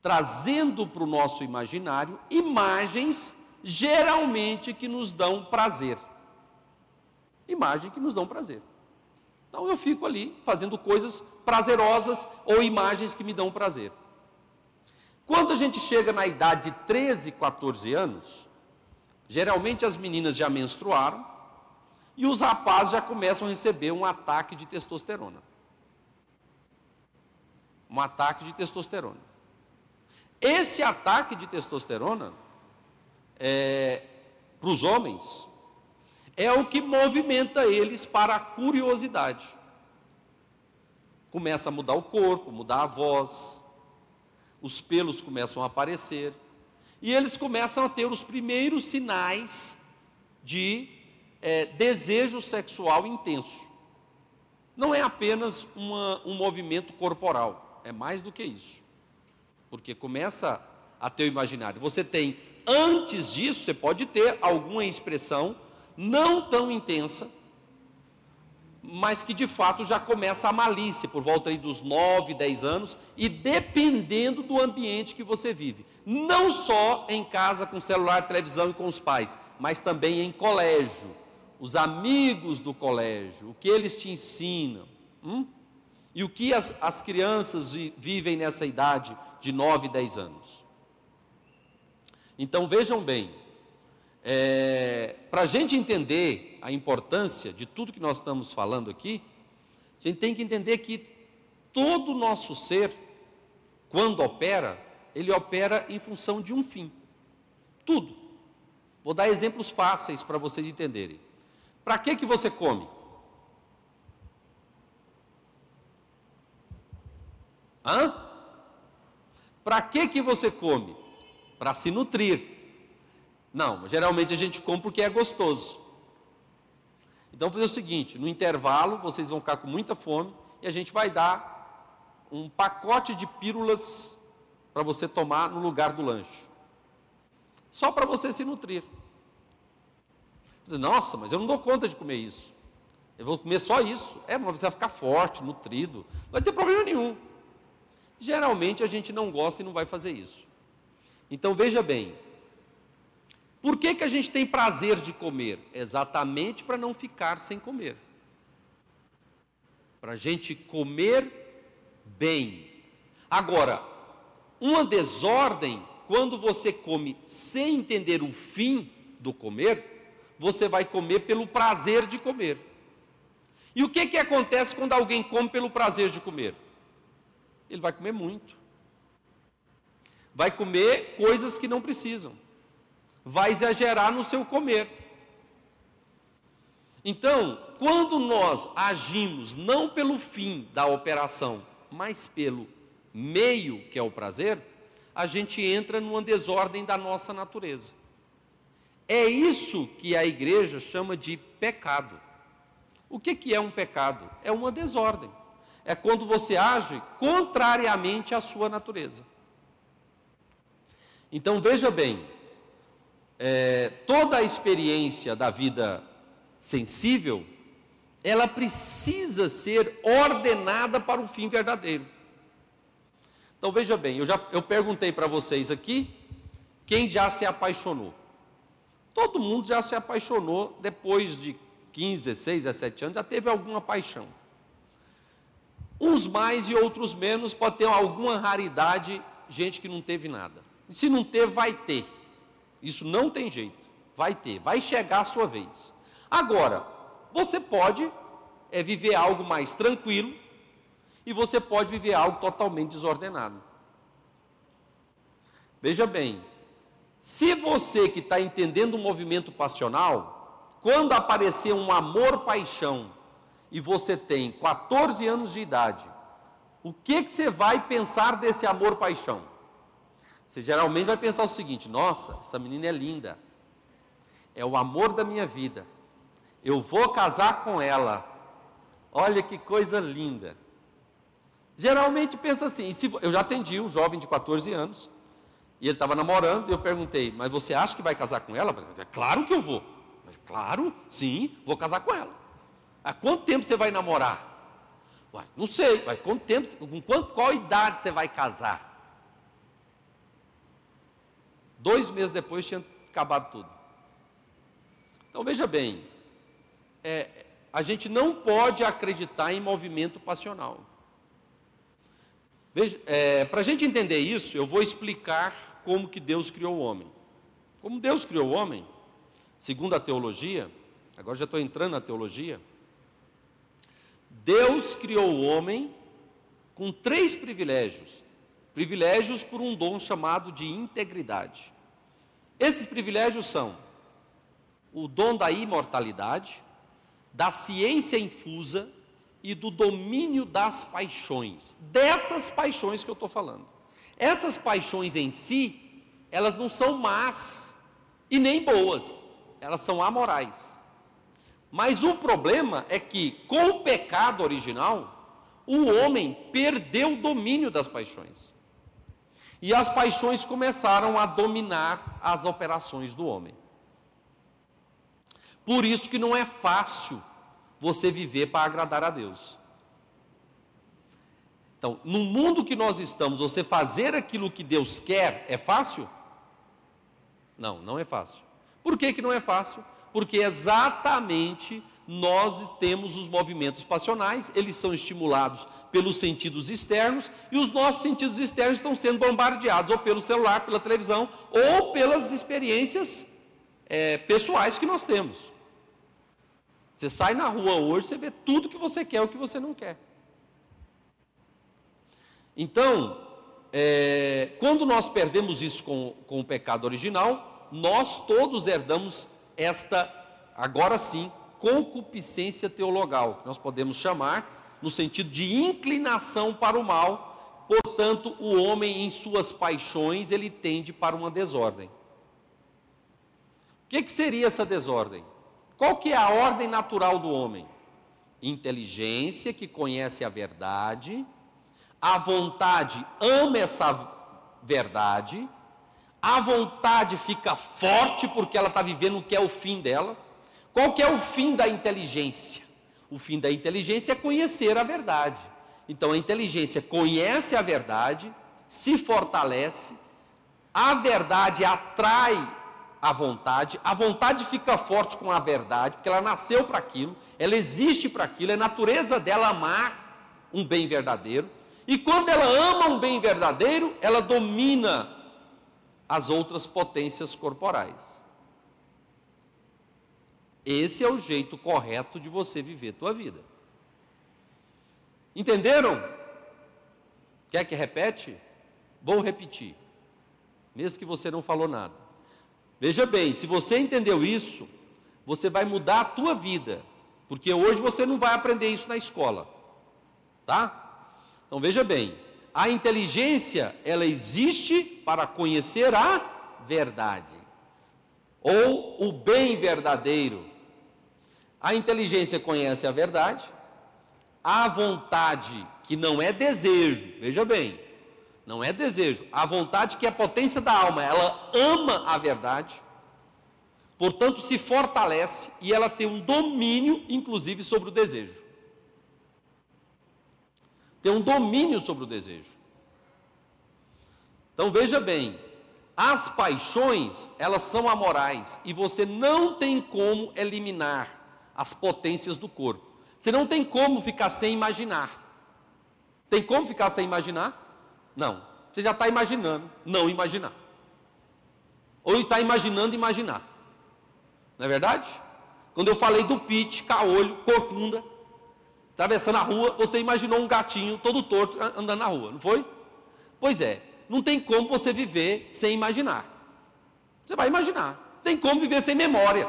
trazendo para o nosso imaginário imagens geralmente que nos dão prazer. Imagem que nos dão prazer. Então eu fico ali fazendo coisas prazerosas ou imagens que me dão prazer. Quando a gente chega na idade de 13, 14 anos, geralmente as meninas já menstruaram e os rapazes já começam a receber um ataque de testosterona. Um ataque de testosterona. Esse ataque de testosterona, é, para os homens, é o que movimenta eles para a curiosidade. Começa a mudar o corpo, mudar a voz, os pelos começam a aparecer, e eles começam a ter os primeiros sinais de é, desejo sexual intenso. Não é apenas uma, um movimento corporal, é mais do que isso. Porque começa a ter o imaginário. Você tem, antes disso, você pode ter alguma expressão não tão intensa, mas que de fato já começa a malícia, por volta aí dos 9, 10 anos, e dependendo do ambiente que você vive. Não só em casa com celular, televisão e com os pais, mas também em colégio. Os amigos do colégio, o que eles te ensinam. Hum? E o que as, as crianças vivem nessa idade de 9, 10 anos. Então vejam bem, é, para a gente entender a importância de tudo que nós estamos falando aqui, a gente tem que entender que todo o nosso ser, quando opera, ele opera em função de um fim. Tudo. Vou dar exemplos fáceis para vocês entenderem. Para que que você come? Hã? Para que que você come? Para se nutrir. Não, geralmente a gente come porque é gostoso. Então, fazer o seguinte: no intervalo, vocês vão ficar com muita fome e a gente vai dar um pacote de pílulas para você tomar no lugar do lanche. Só para você se nutrir. Nossa, mas eu não dou conta de comer isso. Eu vou comer só isso. É, mas você vai ficar forte, nutrido. Não vai ter problema nenhum. Geralmente a gente não gosta e não vai fazer isso. Então veja bem, por que, que a gente tem prazer de comer? Exatamente para não ficar sem comer. Para a gente comer bem. Agora, uma desordem, quando você come sem entender o fim do comer, você vai comer pelo prazer de comer. E o que, que acontece quando alguém come pelo prazer de comer? Ele vai comer muito. Vai comer coisas que não precisam vai exagerar no seu comer. Então, quando nós agimos não pelo fim da operação, mas pelo meio, que é o prazer, a gente entra numa desordem da nossa natureza. É isso que a igreja chama de pecado. O que, que é um pecado? É uma desordem. É quando você age contrariamente à sua natureza. Então veja bem, é, toda a experiência da vida sensível, ela precisa ser ordenada para o fim verdadeiro. Então veja bem, eu já eu perguntei para vocês aqui quem já se apaixonou. Todo mundo já se apaixonou depois de 15, 16, 17 anos, já teve alguma paixão. Uns mais e outros menos, pode ter alguma raridade, gente que não teve nada. E se não teve, vai ter. Isso não tem jeito. Vai ter, vai chegar a sua vez. Agora, você pode é, viver algo mais tranquilo e você pode viver algo totalmente desordenado. Veja bem, se você que está entendendo o movimento passional, quando aparecer um amor-paixão e você tem 14 anos de idade, o que, que você vai pensar desse amor-paixão? Você geralmente vai pensar o seguinte: nossa, essa menina é linda, é o amor da minha vida, eu vou casar com ela, olha que coisa linda. Geralmente pensa assim, se, eu já atendi um jovem de 14 anos, e ele estava namorando, e eu perguntei, mas você acha que vai casar com ela? É claro que eu vou. Claro, sim, vou casar com ela. Há quanto tempo você vai namorar? Uai, não sei, vai, quanto tempo, com quanto, qual idade você vai casar? Dois meses depois tinha acabado tudo. Então veja bem, é, a gente não pode acreditar em movimento passional. É, Para a gente entender isso, eu vou explicar como que Deus criou o homem. Como Deus criou o homem, segundo a teologia, agora já estou entrando na teologia, Deus criou o homem com três privilégios. Privilégios por um dom chamado de integridade. Esses privilégios são o dom da imortalidade, da ciência infusa e do domínio das paixões. Dessas paixões que eu estou falando. Essas paixões em si, elas não são más e nem boas, elas são amorais. Mas o problema é que, com o pecado original, o homem perdeu o domínio das paixões. E as paixões começaram a dominar as operações do homem. Por isso que não é fácil você viver para agradar a Deus. Então, no mundo que nós estamos, você fazer aquilo que Deus quer é fácil? Não, não é fácil. Por que, que não é fácil? Porque exatamente nós temos os movimentos passionais, eles são estimulados pelos sentidos externos, e os nossos sentidos externos estão sendo bombardeados ou pelo celular, pela televisão, ou pelas experiências é, pessoais que nós temos. Você sai na rua hoje, você vê tudo que você quer, o que você não quer. Então, é, quando nós perdemos isso com, com o pecado original, nós todos herdamos esta, agora sim, concupiscência teologal, que nós podemos chamar no sentido de inclinação para o mal, portanto, o homem em suas paixões, ele tende para uma desordem. O que, que seria essa desordem? Qual que é a ordem natural do homem? Inteligência que conhece a verdade, a vontade ama essa verdade, a vontade fica forte porque ela está vivendo o que é o fim dela. Qual que é o fim da inteligência? O fim da inteligência é conhecer a verdade. Então a inteligência conhece a verdade, se fortalece, a verdade atrai a vontade, a vontade fica forte com a verdade, porque ela nasceu para aquilo, ela existe para aquilo, é natureza dela amar um bem verdadeiro, e quando ela ama um bem verdadeiro, ela domina as outras potências corporais. Esse é o jeito correto de você viver tua vida. Entenderam? Quer que repete? Vou repetir. Mesmo que você não falou nada. Veja bem, se você entendeu isso, você vai mudar a tua vida, porque hoje você não vai aprender isso na escola, tá? Então veja bem, a inteligência ela existe para conhecer a verdade ou o bem verdadeiro. A inteligência conhece a verdade, a vontade que não é desejo, veja bem, não é desejo. A vontade que é a potência da alma, ela ama a verdade, portanto se fortalece e ela tem um domínio, inclusive, sobre o desejo. Tem um domínio sobre o desejo. Então veja bem, as paixões, elas são amorais e você não tem como eliminar as potências do corpo. Você não tem como ficar sem imaginar. Tem como ficar sem imaginar? Não. Você já está imaginando não imaginar. Ou está imaginando imaginar. Não é verdade? Quando eu falei do pit, caolho, corcunda, atravessando a rua, você imaginou um gatinho todo torto andando na rua, não foi? Pois é, não tem como você viver sem imaginar. Você vai imaginar. Tem como viver sem memória.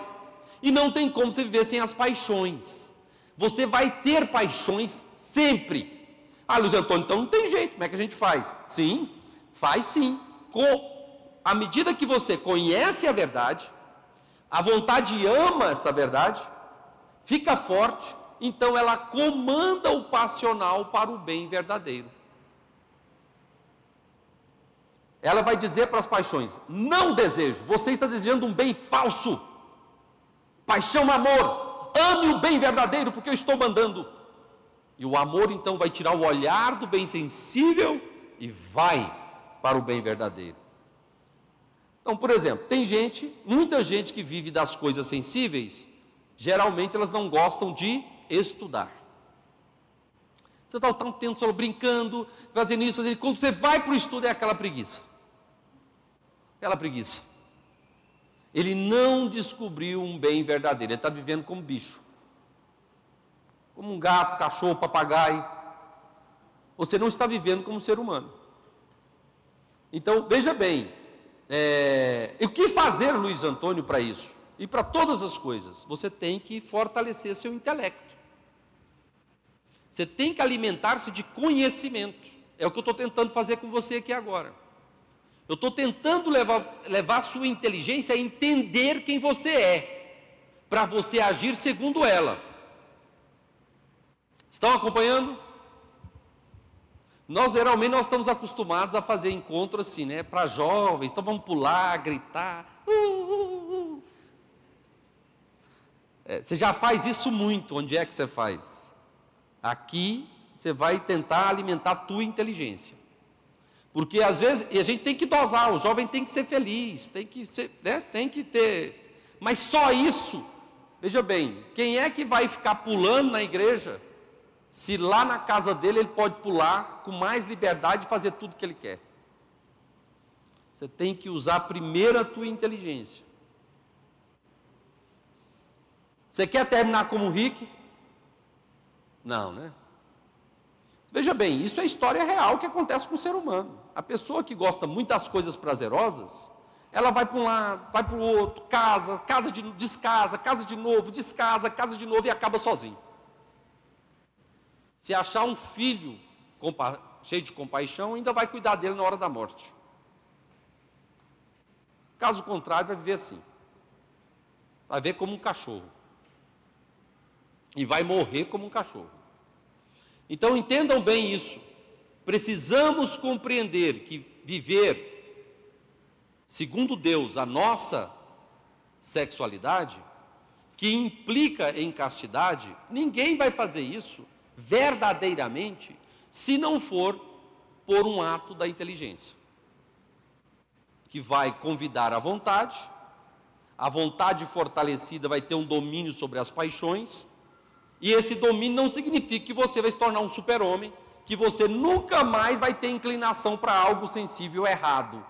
E não tem como você viver sem as paixões. Você vai ter paixões sempre. Ah, Luiz Antônio, então não tem jeito, como é que a gente faz? Sim, faz sim. Com, à medida que você conhece a verdade, a vontade ama essa verdade, fica forte, então ela comanda o passional para o bem verdadeiro. Ela vai dizer para as paixões: não desejo, você está desejando um bem falso. Paixão, amor. Ame o bem verdadeiro, porque eu estou mandando. E o amor então vai tirar o olhar do bem sensível e vai para o bem verdadeiro. Então, por exemplo, tem gente, muita gente que vive das coisas sensíveis, geralmente elas não gostam de estudar. Você está o tempo só brincando, fazendo isso, fazendo isso. Quando você vai para o estudo, é aquela preguiça. Aquela preguiça. Ele não descobriu um bem verdadeiro, ele está vivendo como bicho. Como um gato, cachorro, papagaio. Você não está vivendo como ser humano. Então, veja bem, é, o que fazer, Luiz Antônio, para isso? E para todas as coisas? Você tem que fortalecer seu intelecto. Você tem que alimentar-se de conhecimento. É o que eu estou tentando fazer com você aqui agora. Eu estou tentando levar, levar a sua inteligência a entender quem você é, para você agir segundo ela. Estão acompanhando? Nós geralmente nós estamos acostumados a fazer encontro assim, né, para jovens, então vamos pular, gritar. Uh, uh, uh. É, você já faz isso muito, onde é que você faz? Aqui você vai tentar alimentar a tua inteligência. Porque às vezes, e a gente tem que dosar, o jovem tem que ser feliz, tem que ser, né, tem que ter. Mas só isso, veja bem, quem é que vai ficar pulando na igreja, se lá na casa dele ele pode pular com mais liberdade e fazer tudo que ele quer? Você tem que usar primeiro a tua inteligência. Você quer terminar como Rick? Não, né? Veja bem, isso é história real que acontece com o ser humano. A pessoa que gosta muito das coisas prazerosas, ela vai para um lado, vai para o outro, casa, casa de descasa, casa de novo, descasa, casa de novo e acaba sozinho. Se achar um filho cheio de compaixão, ainda vai cuidar dele na hora da morte. Caso contrário, vai viver assim. Vai ver como um cachorro e vai morrer como um cachorro. Então entendam bem isso. Precisamos compreender que viver segundo Deus a nossa sexualidade, que implica em castidade, ninguém vai fazer isso verdadeiramente se não for por um ato da inteligência, que vai convidar a vontade, a vontade fortalecida vai ter um domínio sobre as paixões, e esse domínio não significa que você vai se tornar um super-homem, que você nunca mais vai ter inclinação para algo sensível errado.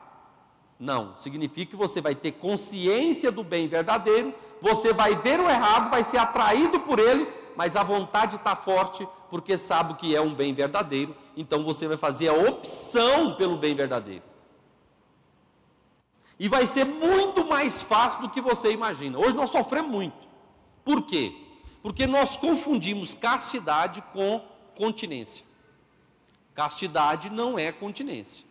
Não, significa que você vai ter consciência do bem verdadeiro, você vai ver o errado, vai ser atraído por ele, mas a vontade está forte, porque sabe que é um bem verdadeiro, então você vai fazer a opção pelo bem verdadeiro. E vai ser muito mais fácil do que você imagina. Hoje nós sofremos muito. Por quê? Porque nós confundimos castidade com continência. Castidade não é continência.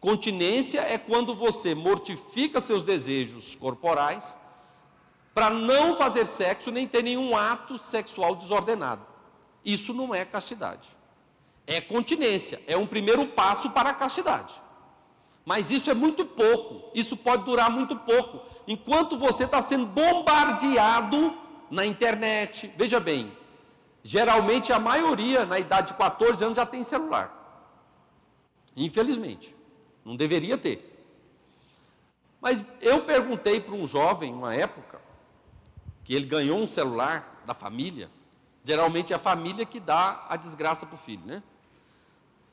Continência é quando você mortifica seus desejos corporais para não fazer sexo nem ter nenhum ato sexual desordenado. Isso não é castidade. É continência, é um primeiro passo para a castidade. Mas isso é muito pouco, isso pode durar muito pouco. Enquanto você está sendo bombardeado na internet. Veja bem, geralmente a maioria na idade de 14 anos já tem celular. Infelizmente, não deveria ter. Mas eu perguntei para um jovem, uma época, que ele ganhou um celular da família. Geralmente é a família que dá a desgraça para o filho, né?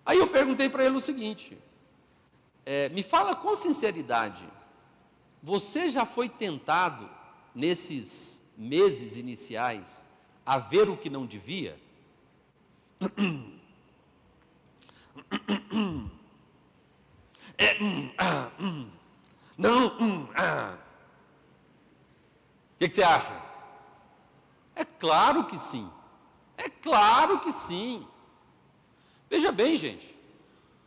Aí eu perguntei para ele o seguinte: é, me fala com sinceridade, você já foi tentado nesses meses iniciais a ver o que não devia? É, hum, ah, hum. Não, hum, ah. O que, que você acha? É claro que sim. É claro que sim. Veja bem, gente.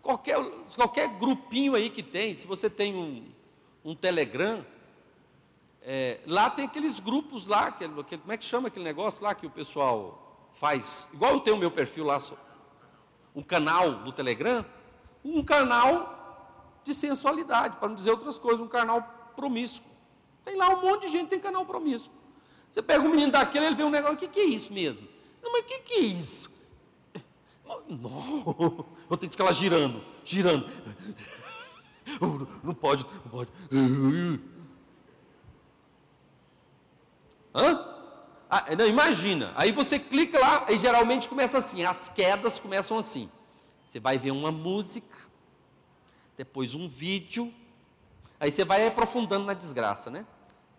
Qualquer, qualquer grupinho aí que tem, se você tem um, um Telegram, é, lá tem aqueles grupos lá, aquele, aquele, como é que chama aquele negócio lá que o pessoal faz? Igual eu tenho o meu perfil lá, um canal no Telegram, um canal de sensualidade, para não dizer outras coisas, um canal promíscuo. Tem lá um monte de gente tem canal promíscuo. Você pega um menino daquele, ele vê um negócio, o que, que é isso mesmo? Não, mas o que, que é isso? Não, eu tenho que ficar lá girando, girando. Não pode, não pode. Hã? Ah, não, imagina. Aí você clica lá e geralmente começa assim. As quedas começam assim. Você vai ver uma música, depois um vídeo, aí você vai aprofundando na desgraça, né?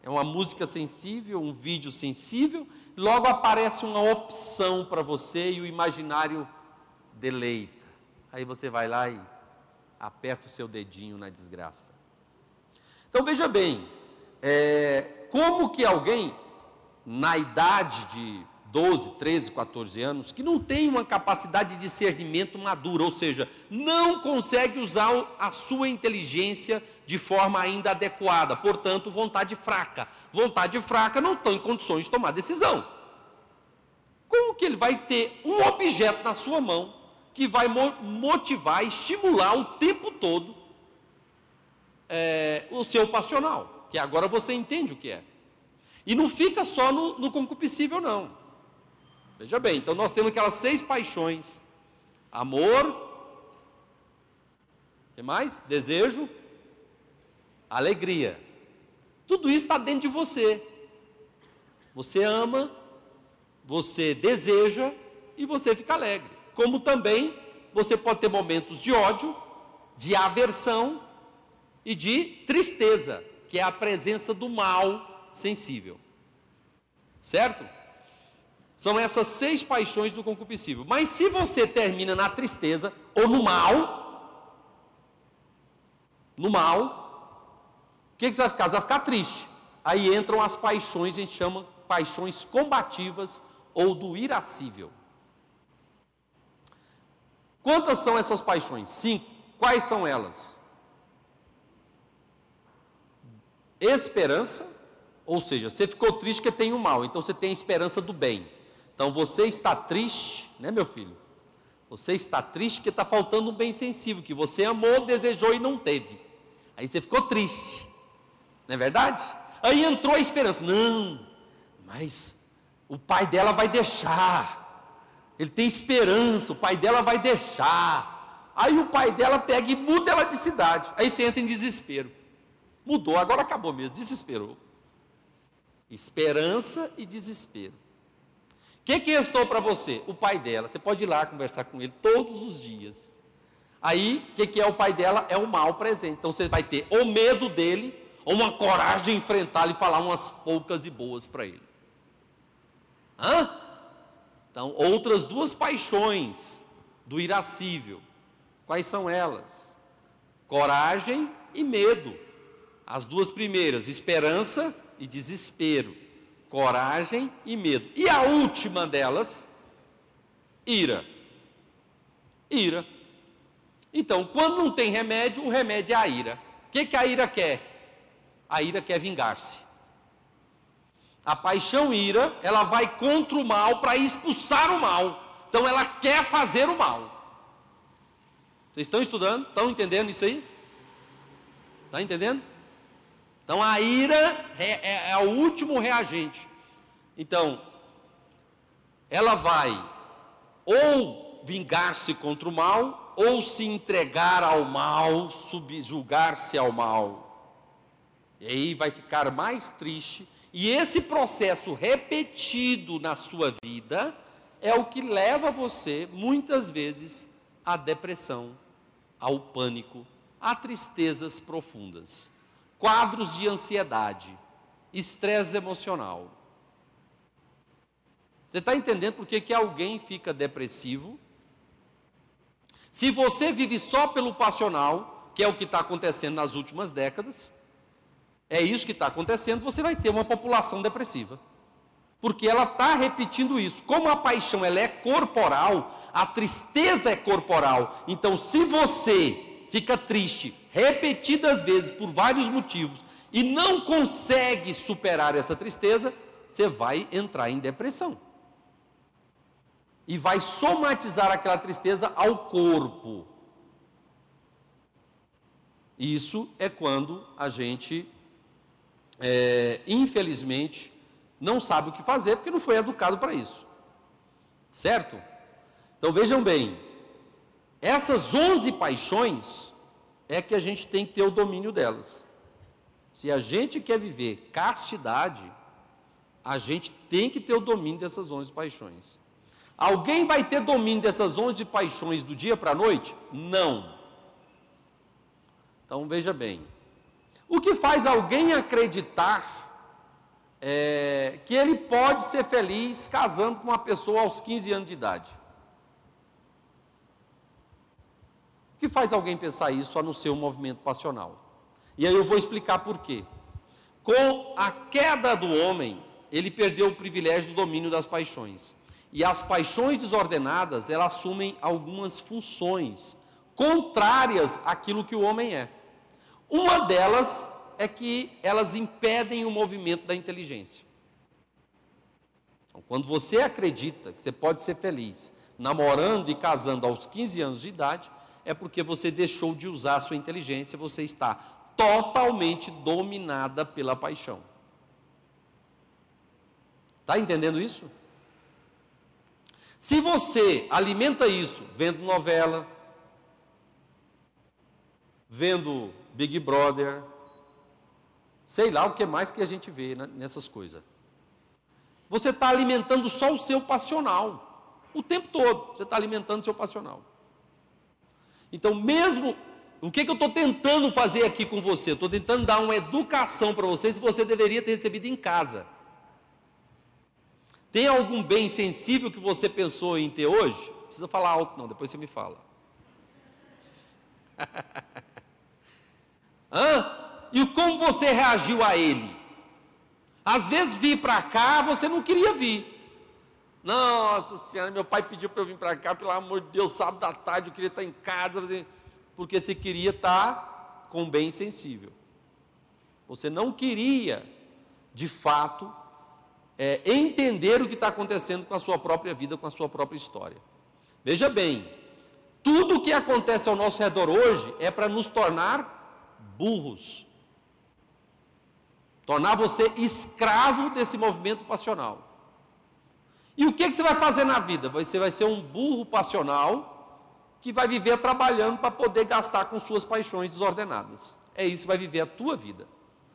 É uma música sensível, um vídeo sensível, logo aparece uma opção para você e o imaginário deleita. Aí você vai lá e aperta o seu dedinho na desgraça. Então veja bem, é, como que alguém na idade de 12, 13, 14 anos, que não tem uma capacidade de discernimento madura, ou seja, não consegue usar a sua inteligência de forma ainda adequada, portanto, vontade fraca. Vontade fraca não está em condições de tomar decisão. Como que ele vai ter um objeto na sua mão que vai motivar, estimular o tempo todo é, o seu passional? Que agora você entende o que é. E não fica só no, no concupiscível, não. Veja bem, então nós temos aquelas seis paixões: amor, que mais? Desejo, alegria. Tudo isso está dentro de você. Você ama, você deseja e você fica alegre. Como também você pode ter momentos de ódio, de aversão e de tristeza, que é a presença do mal sensível. Certo? São essas seis paixões do concupiscível. Mas se você termina na tristeza ou no mal, no mal, o que, que você vai ficar? Você vai ficar triste. Aí entram as paixões, a gente chama paixões combativas ou do irascível. Quantas são essas paixões? Cinco. Quais são elas? Esperança, ou seja, você ficou triste porque tem o mal, então você tem a esperança do bem. Então você está triste, né, meu filho? Você está triste porque está faltando um bem sensível, que você amou, desejou e não teve. Aí você ficou triste, não é verdade? Aí entrou a esperança. Não, mas o pai dela vai deixar. Ele tem esperança, o pai dela vai deixar. Aí o pai dela pega e muda ela de cidade. Aí você entra em desespero. Mudou, agora acabou mesmo, desesperou. Esperança e desespero. O que, restou para você? O pai dela. Você pode ir lá conversar com ele todos os dias. Aí, o que, que é o pai dela? É o mal presente. Então você vai ter ou medo dele, ou uma coragem de enfrentá-lo e falar umas poucas e boas para ele. Hã? Então, outras duas paixões do irascível. Quais são elas? Coragem e medo. As duas primeiras, esperança e desespero, coragem e medo. E a última delas, ira. Ira. Então, quando não tem remédio, o remédio é a ira. O que, que a ira quer? A ira quer vingar-se. A paixão ira, ela vai contra o mal para expulsar o mal. Então ela quer fazer o mal. Vocês estão estudando? Estão entendendo isso aí? Está entendendo? Então a ira é, é, é o último reagente. Então, ela vai ou vingar-se contra o mal, ou se entregar ao mal, subjugar-se ao mal. E aí vai ficar mais triste. E esse processo repetido na sua vida é o que leva você, muitas vezes, à depressão, ao pânico, a tristezas profundas quadros de ansiedade, estresse emocional. Você está entendendo por que, que alguém fica depressivo? Se você vive só pelo passional, que é o que está acontecendo nas últimas décadas, é isso que está acontecendo, você vai ter uma população depressiva. Porque ela está repetindo isso. Como a paixão ela é corporal, a tristeza é corporal. Então, se você fica triste repetidas vezes por vários motivos e não consegue superar essa tristeza, você vai entrar em depressão. E vai somatizar aquela tristeza ao corpo. Isso é quando a gente, é, infelizmente, não sabe o que fazer porque não foi educado para isso. Certo? Então vejam bem, essas 11 paixões é que a gente tem que ter o domínio delas. Se a gente quer viver castidade, a gente tem que ter o domínio dessas 11 paixões. Alguém vai ter domínio dessas 11 paixões do dia para a noite? Não. Então veja bem, o que faz alguém acreditar é, que ele pode ser feliz casando com uma pessoa aos 15 anos de idade? O que faz alguém pensar isso a não ser um movimento passional? E aí eu vou explicar por quê. Com a queda do homem, ele perdeu o privilégio do domínio das paixões. E as paixões desordenadas, elas assumem algumas funções contrárias àquilo que o homem é. Uma delas é que elas impedem o movimento da inteligência. Então, quando você acredita que você pode ser feliz namorando e casando aos 15 anos de idade, é porque você deixou de usar a sua inteligência, você está totalmente dominada pela paixão. Está entendendo isso? Se você alimenta isso vendo novela, vendo Big Brother, sei lá o que mais que a gente vê nessas coisas. Você está alimentando só o seu passional, o tempo todo, você está alimentando o seu passional. Então, mesmo, o que, que eu estou tentando fazer aqui com você? Estou tentando dar uma educação para vocês que você deveria ter recebido em casa. Tem algum bem sensível que você pensou em ter hoje? Não precisa falar alto, não, depois você me fala. Hã? E como você reagiu a ele? Às vezes vir para cá, você não queria vir. Nossa Senhora, meu pai pediu para eu vir para cá, pelo amor de Deus, sábado da tarde, eu queria estar em casa, porque você queria estar com bem sensível. Você não queria, de fato, é, entender o que está acontecendo com a sua própria vida, com a sua própria história. Veja bem, tudo o que acontece ao nosso redor hoje é para nos tornar burros, tornar você escravo desse movimento passional. E o que, que você vai fazer na vida? Você vai ser um burro passional que vai viver trabalhando para poder gastar com suas paixões desordenadas. É isso que vai viver a tua vida.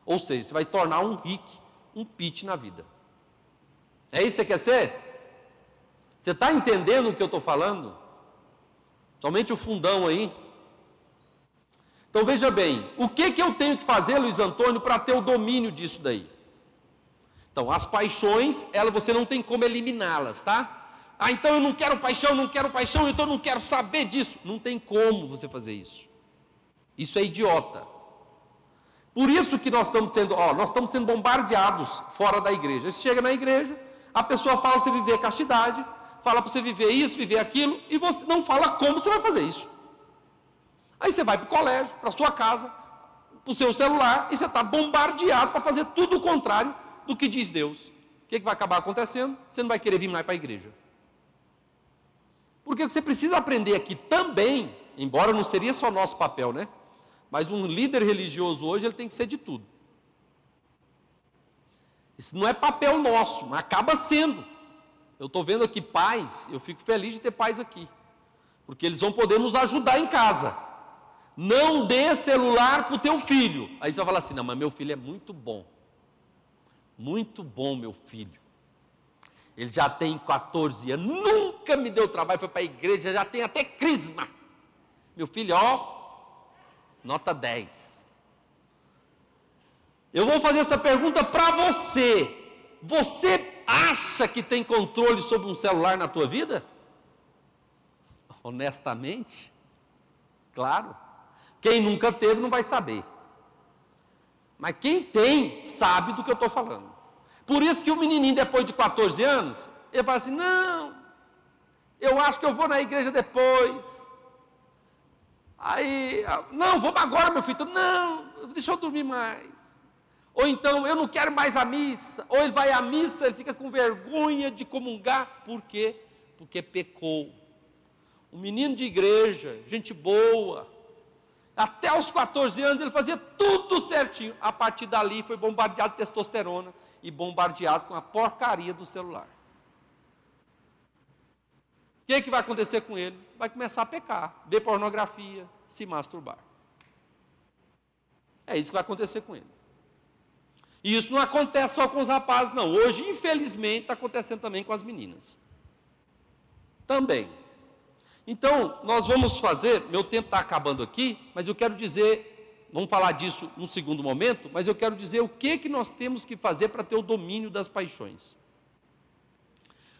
Ou seja, você vai tornar um rico, um pit na vida. É isso que você quer ser? Você está entendendo o que eu estou falando? Somente o fundão aí. Então veja bem, o que, que eu tenho que fazer, Luiz Antônio, para ter o domínio disso daí? Então, as paixões, ela, você não tem como eliminá-las, tá? Ah, então eu não quero paixão, não quero paixão, então eu não quero saber disso. Não tem como você fazer isso. Isso é idiota. Por isso que nós estamos sendo, ó, nós estamos sendo bombardeados fora da igreja. Você chega na igreja, a pessoa fala para você viver castidade, fala para você viver isso, viver aquilo, e você não fala como você vai fazer isso. Aí você vai para o colégio, para sua casa, para o seu celular, e você está bombardeado para fazer tudo o contrário do que diz Deus. O que, que vai acabar acontecendo? Você não vai querer vir mais para a igreja. Porque você precisa aprender aqui também, embora não seria só nosso papel, né? Mas um líder religioso hoje ele tem que ser de tudo. Isso não é papel nosso, mas acaba sendo. Eu estou vendo aqui pais, eu fico feliz de ter pais aqui, porque eles vão poder nos ajudar em casa. Não dê celular para o teu filho. Aí você vai falar assim: não, mas meu filho é muito bom. Muito bom, meu filho. Ele já tem 14 anos, nunca me deu trabalho, foi para a igreja, já tem até crisma. Meu filho, ó, nota 10. Eu vou fazer essa pergunta para você. Você acha que tem controle sobre um celular na tua vida? Honestamente? Claro. Quem nunca teve não vai saber. Mas quem tem, sabe do que eu estou falando. Por isso que o menininho, depois de 14 anos, ele fala assim: não, eu acho que eu vou na igreja depois. Aí, não, vamos agora, meu filho. Não, deixa eu dormir mais. Ou então, eu não quero mais a missa. Ou ele vai à missa, ele fica com vergonha de comungar. Por quê? Porque pecou. Um menino de igreja, gente boa, Até os 14 anos ele fazia tudo certinho. A partir dali foi bombardeado de testosterona e bombardeado com a porcaria do celular. O que, é que vai acontecer com ele? Vai começar a pecar, ver pornografia, se masturbar. É isso que vai acontecer com ele. E isso não acontece só com os rapazes, não. Hoje, infelizmente, está acontecendo também com as meninas. Também. Então, nós vamos fazer, meu tempo está acabando aqui, mas eu quero dizer, vamos falar disso num segundo momento, mas eu quero dizer o que, que nós temos que fazer para ter o domínio das paixões.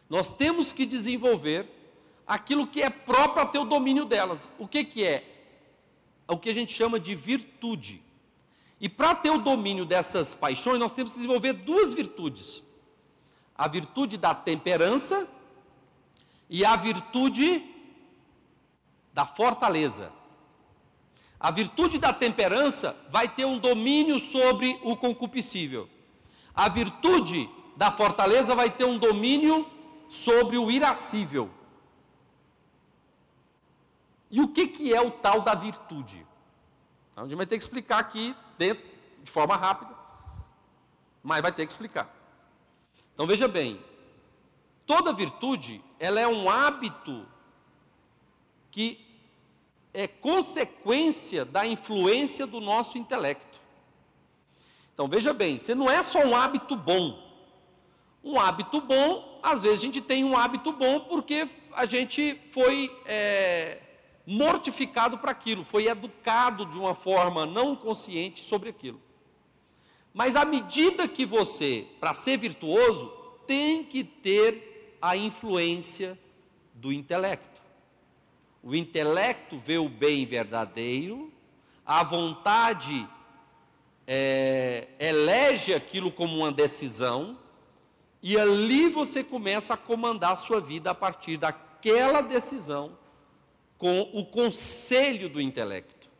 Nós temos que desenvolver aquilo que é próprio para ter o domínio delas. O que, que é? O que a gente chama de virtude. E para ter o domínio dessas paixões, nós temos que desenvolver duas virtudes: a virtude da temperança e a virtude da fortaleza. A virtude da temperança vai ter um domínio sobre o concupiscível. A virtude da fortaleza vai ter um domínio sobre o irascível. E o que, que é o tal da virtude? Então, a gente vai ter que explicar aqui dentro, de forma rápida, mas vai ter que explicar. Então veja bem, toda virtude, ela é um hábito que é consequência da influência do nosso intelecto. Então veja bem, você não é só um hábito bom. Um hábito bom, às vezes a gente tem um hábito bom porque a gente foi é, mortificado para aquilo, foi educado de uma forma não consciente sobre aquilo. Mas à medida que você, para ser virtuoso, tem que ter a influência do intelecto. O intelecto vê o bem verdadeiro, a vontade é, elege aquilo como uma decisão, e ali você começa a comandar a sua vida a partir daquela decisão, com o conselho do intelecto.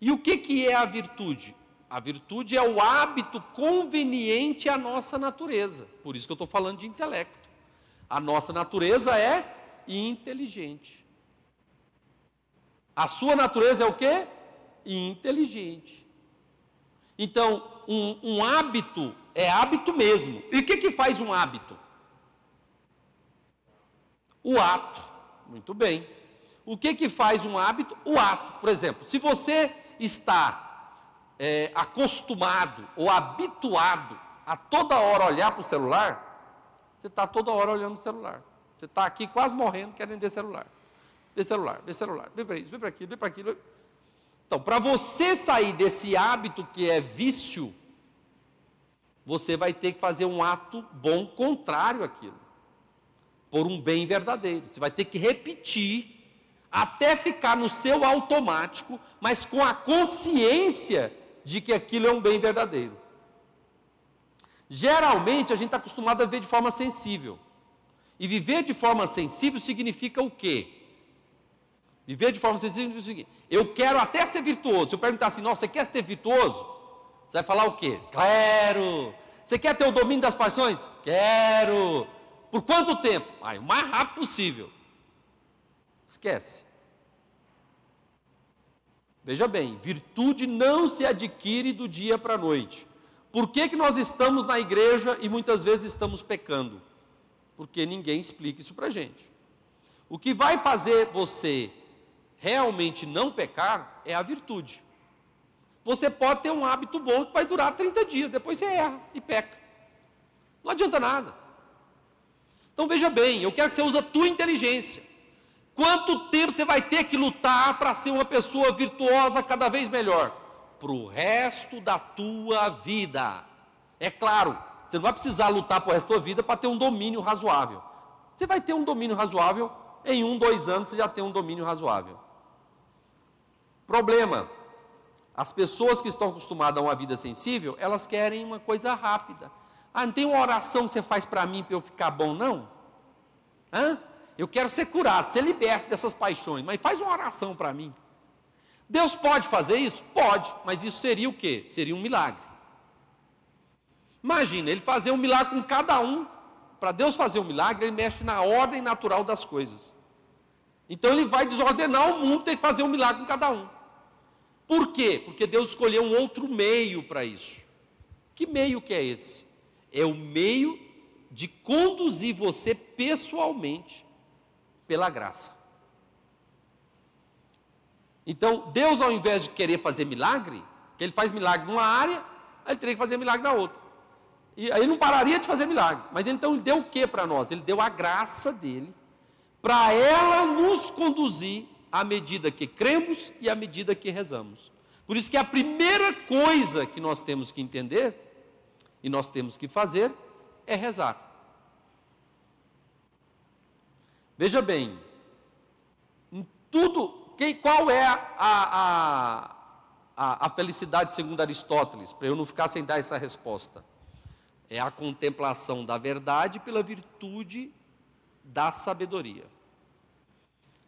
E o que, que é a virtude? A virtude é o hábito conveniente à nossa natureza. Por isso que eu estou falando de intelecto. A nossa natureza é inteligente. A sua natureza é o quê? Inteligente. Então, um, um hábito é hábito mesmo. E o que, que faz um hábito? O ato. Muito bem. O que, que faz um hábito? O ato. Por exemplo, se você está é, acostumado ou habituado a toda hora olhar para o celular, você está toda hora olhando o celular. Você está aqui quase morrendo, querendo ver celular. Ver celular, ver celular, vem para isso, vem para aquilo, vem para aquilo. Então, para você sair desse hábito que é vício, você vai ter que fazer um ato bom contrário àquilo, por um bem verdadeiro. Você vai ter que repetir até ficar no seu automático, mas com a consciência de que aquilo é um bem verdadeiro. Geralmente a gente está acostumado a ver de forma sensível. E viver de forma sensível significa o quê? Viver de forma sensível significa o seguinte: eu quero até ser virtuoso. Se eu perguntar assim, nossa, você quer ser virtuoso? Você vai falar o quê? Quero. Você quer ter o domínio das paixões? Quero. Por quanto tempo? Ah, o mais rápido possível. Esquece. Veja bem, virtude não se adquire do dia para a noite. Por que, que nós estamos na igreja e muitas vezes estamos pecando? Porque ninguém explica isso para a gente. O que vai fazer você realmente não pecar é a virtude. Você pode ter um hábito bom que vai durar 30 dias, depois você erra e peca. Não adianta nada. Então veja bem, eu quero que você use a tua inteligência. Quanto tempo você vai ter que lutar para ser uma pessoa virtuosa cada vez melhor? Para o resto da tua vida. É claro, você não vai precisar lutar para o resto da tua vida para ter um domínio razoável. Você vai ter um domínio razoável, em um, dois anos você já tem um domínio razoável. Problema: as pessoas que estão acostumadas a uma vida sensível, elas querem uma coisa rápida. Ah, não tem uma oração que você faz para mim para eu ficar bom, não? Hã? Eu quero ser curado, ser liberto dessas paixões, mas faz uma oração para mim. Deus pode fazer isso? Pode, mas isso seria o quê? Seria um milagre. Imagina, ele fazer um milagre com cada um. Para Deus fazer um milagre, ele mexe na ordem natural das coisas. Então ele vai desordenar o mundo, tem que fazer um milagre com cada um. Por quê? Porque Deus escolheu um outro meio para isso. Que meio que é esse? É o meio de conduzir você pessoalmente pela graça. Então, Deus, ao invés de querer fazer milagre, que Ele faz milagre numa área, Ele teria que fazer milagre na outra. E aí não pararia de fazer milagre. Mas então Ele deu o que para nós? Ele deu a graça dele, para ela nos conduzir à medida que cremos e à medida que rezamos. Por isso que a primeira coisa que nós temos que entender e nós temos que fazer é rezar. Veja bem, em tudo quem, qual é a, a, a, felicidade segundo Aristóteles? Para eu não ficar sem dar essa resposta. É a contemplação da verdade pela virtude da sabedoria.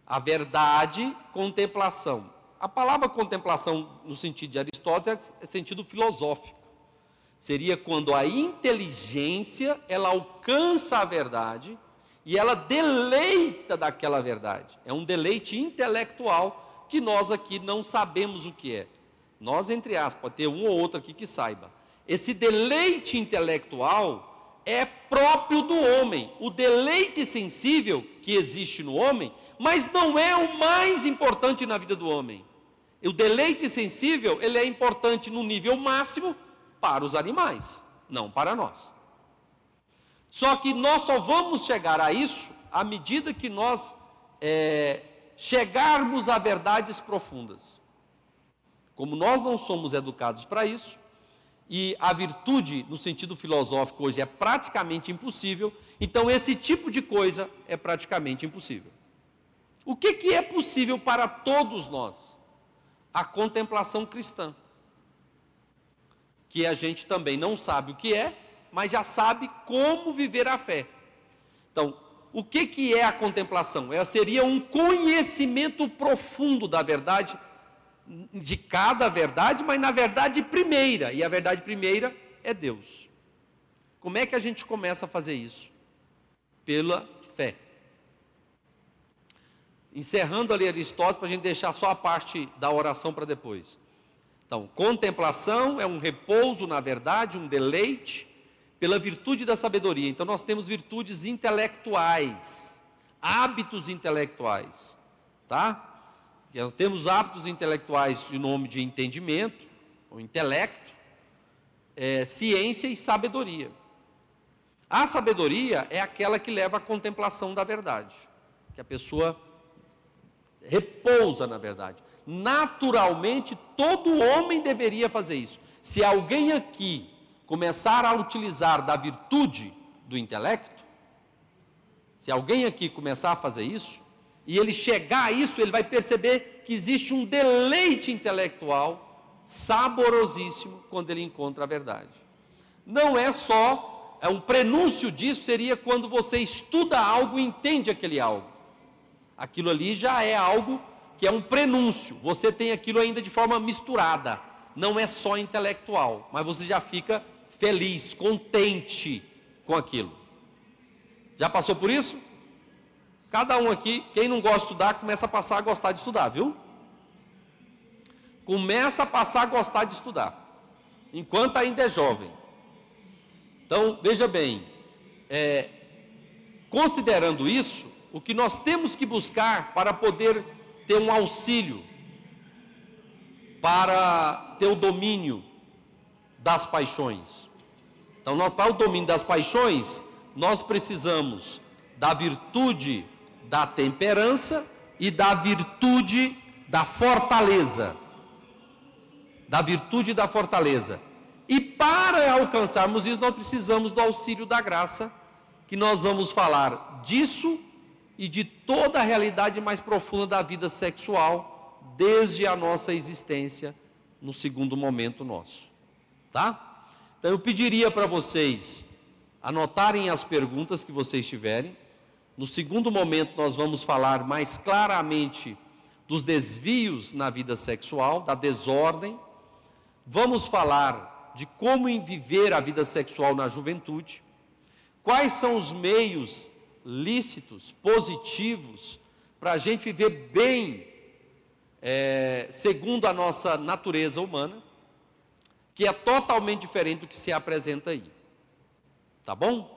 A verdade, contemplação. A palavra contemplação, no sentido de Aristóteles, é sentido filosófico. Seria quando a inteligência ela alcança a verdade e ela deleita daquela verdade. É um deleite intelectual que nós aqui não sabemos o que é. Nós, entre aspas, pode ter um ou outro aqui que saiba. Esse deleite intelectual é próprio do homem. O deleite sensível que existe no homem, mas não é o mais importante na vida do homem. O deleite sensível, ele é importante no nível máximo para os animais, não para nós. Só que nós só vamos chegar a isso à medida que nós é, chegarmos a verdades profundas. Como nós não somos educados para isso, e a virtude, no sentido filosófico, hoje é praticamente impossível, então esse tipo de coisa é praticamente impossível. O que, que é possível para todos nós? A contemplação cristã, que a gente também não sabe o que é, mas já sabe como viver a fé. Então, o que, que é a contemplação? Ela seria um conhecimento profundo da verdade, de cada verdade, mas na verdade primeira, e a verdade primeira é Deus. Como é que a gente começa a fazer isso? Pela fé. Encerrando ali Aristóteles, para a gente deixar só a parte da oração para depois. Então, contemplação é um repouso na verdade, um deleite, pela virtude da sabedoria. Então nós temos virtudes intelectuais, hábitos intelectuais, tá? Temos hábitos intelectuais em nome de entendimento, ou intelecto, é, ciência e sabedoria. A sabedoria é aquela que leva à contemplação da verdade, que a pessoa repousa na verdade. Naturalmente, todo homem deveria fazer isso. Se alguém aqui começar a utilizar da virtude do intelecto, se alguém aqui começar a fazer isso, e ele chegar a isso, ele vai perceber que existe um deleite intelectual saborosíssimo quando ele encontra a verdade. Não é só, é um prenúncio disso seria quando você estuda algo e entende aquele algo. Aquilo ali já é algo que é um prenúncio. Você tem aquilo ainda de forma misturada. Não é só intelectual, mas você já fica feliz, contente com aquilo. Já passou por isso? Cada um aqui, quem não gosta de estudar, começa a passar a gostar de estudar, viu? Começa a passar a gostar de estudar, enquanto ainda é jovem. Então, veja bem, é, considerando isso, o que nós temos que buscar para poder ter um auxílio, para ter o domínio das paixões. Então, para o domínio das paixões, nós precisamos da virtude da temperança e da virtude da fortaleza. Da virtude da fortaleza. E para alcançarmos isso, nós precisamos do auxílio da graça, que nós vamos falar disso e de toda a realidade mais profunda da vida sexual, desde a nossa existência, no segundo momento nosso tá? Então eu pediria para vocês anotarem as perguntas que vocês tiverem. No segundo momento, nós vamos falar mais claramente dos desvios na vida sexual, da desordem. Vamos falar de como viver a vida sexual na juventude. Quais são os meios lícitos, positivos, para a gente viver bem, é, segundo a nossa natureza humana, que é totalmente diferente do que se apresenta aí. Tá bom?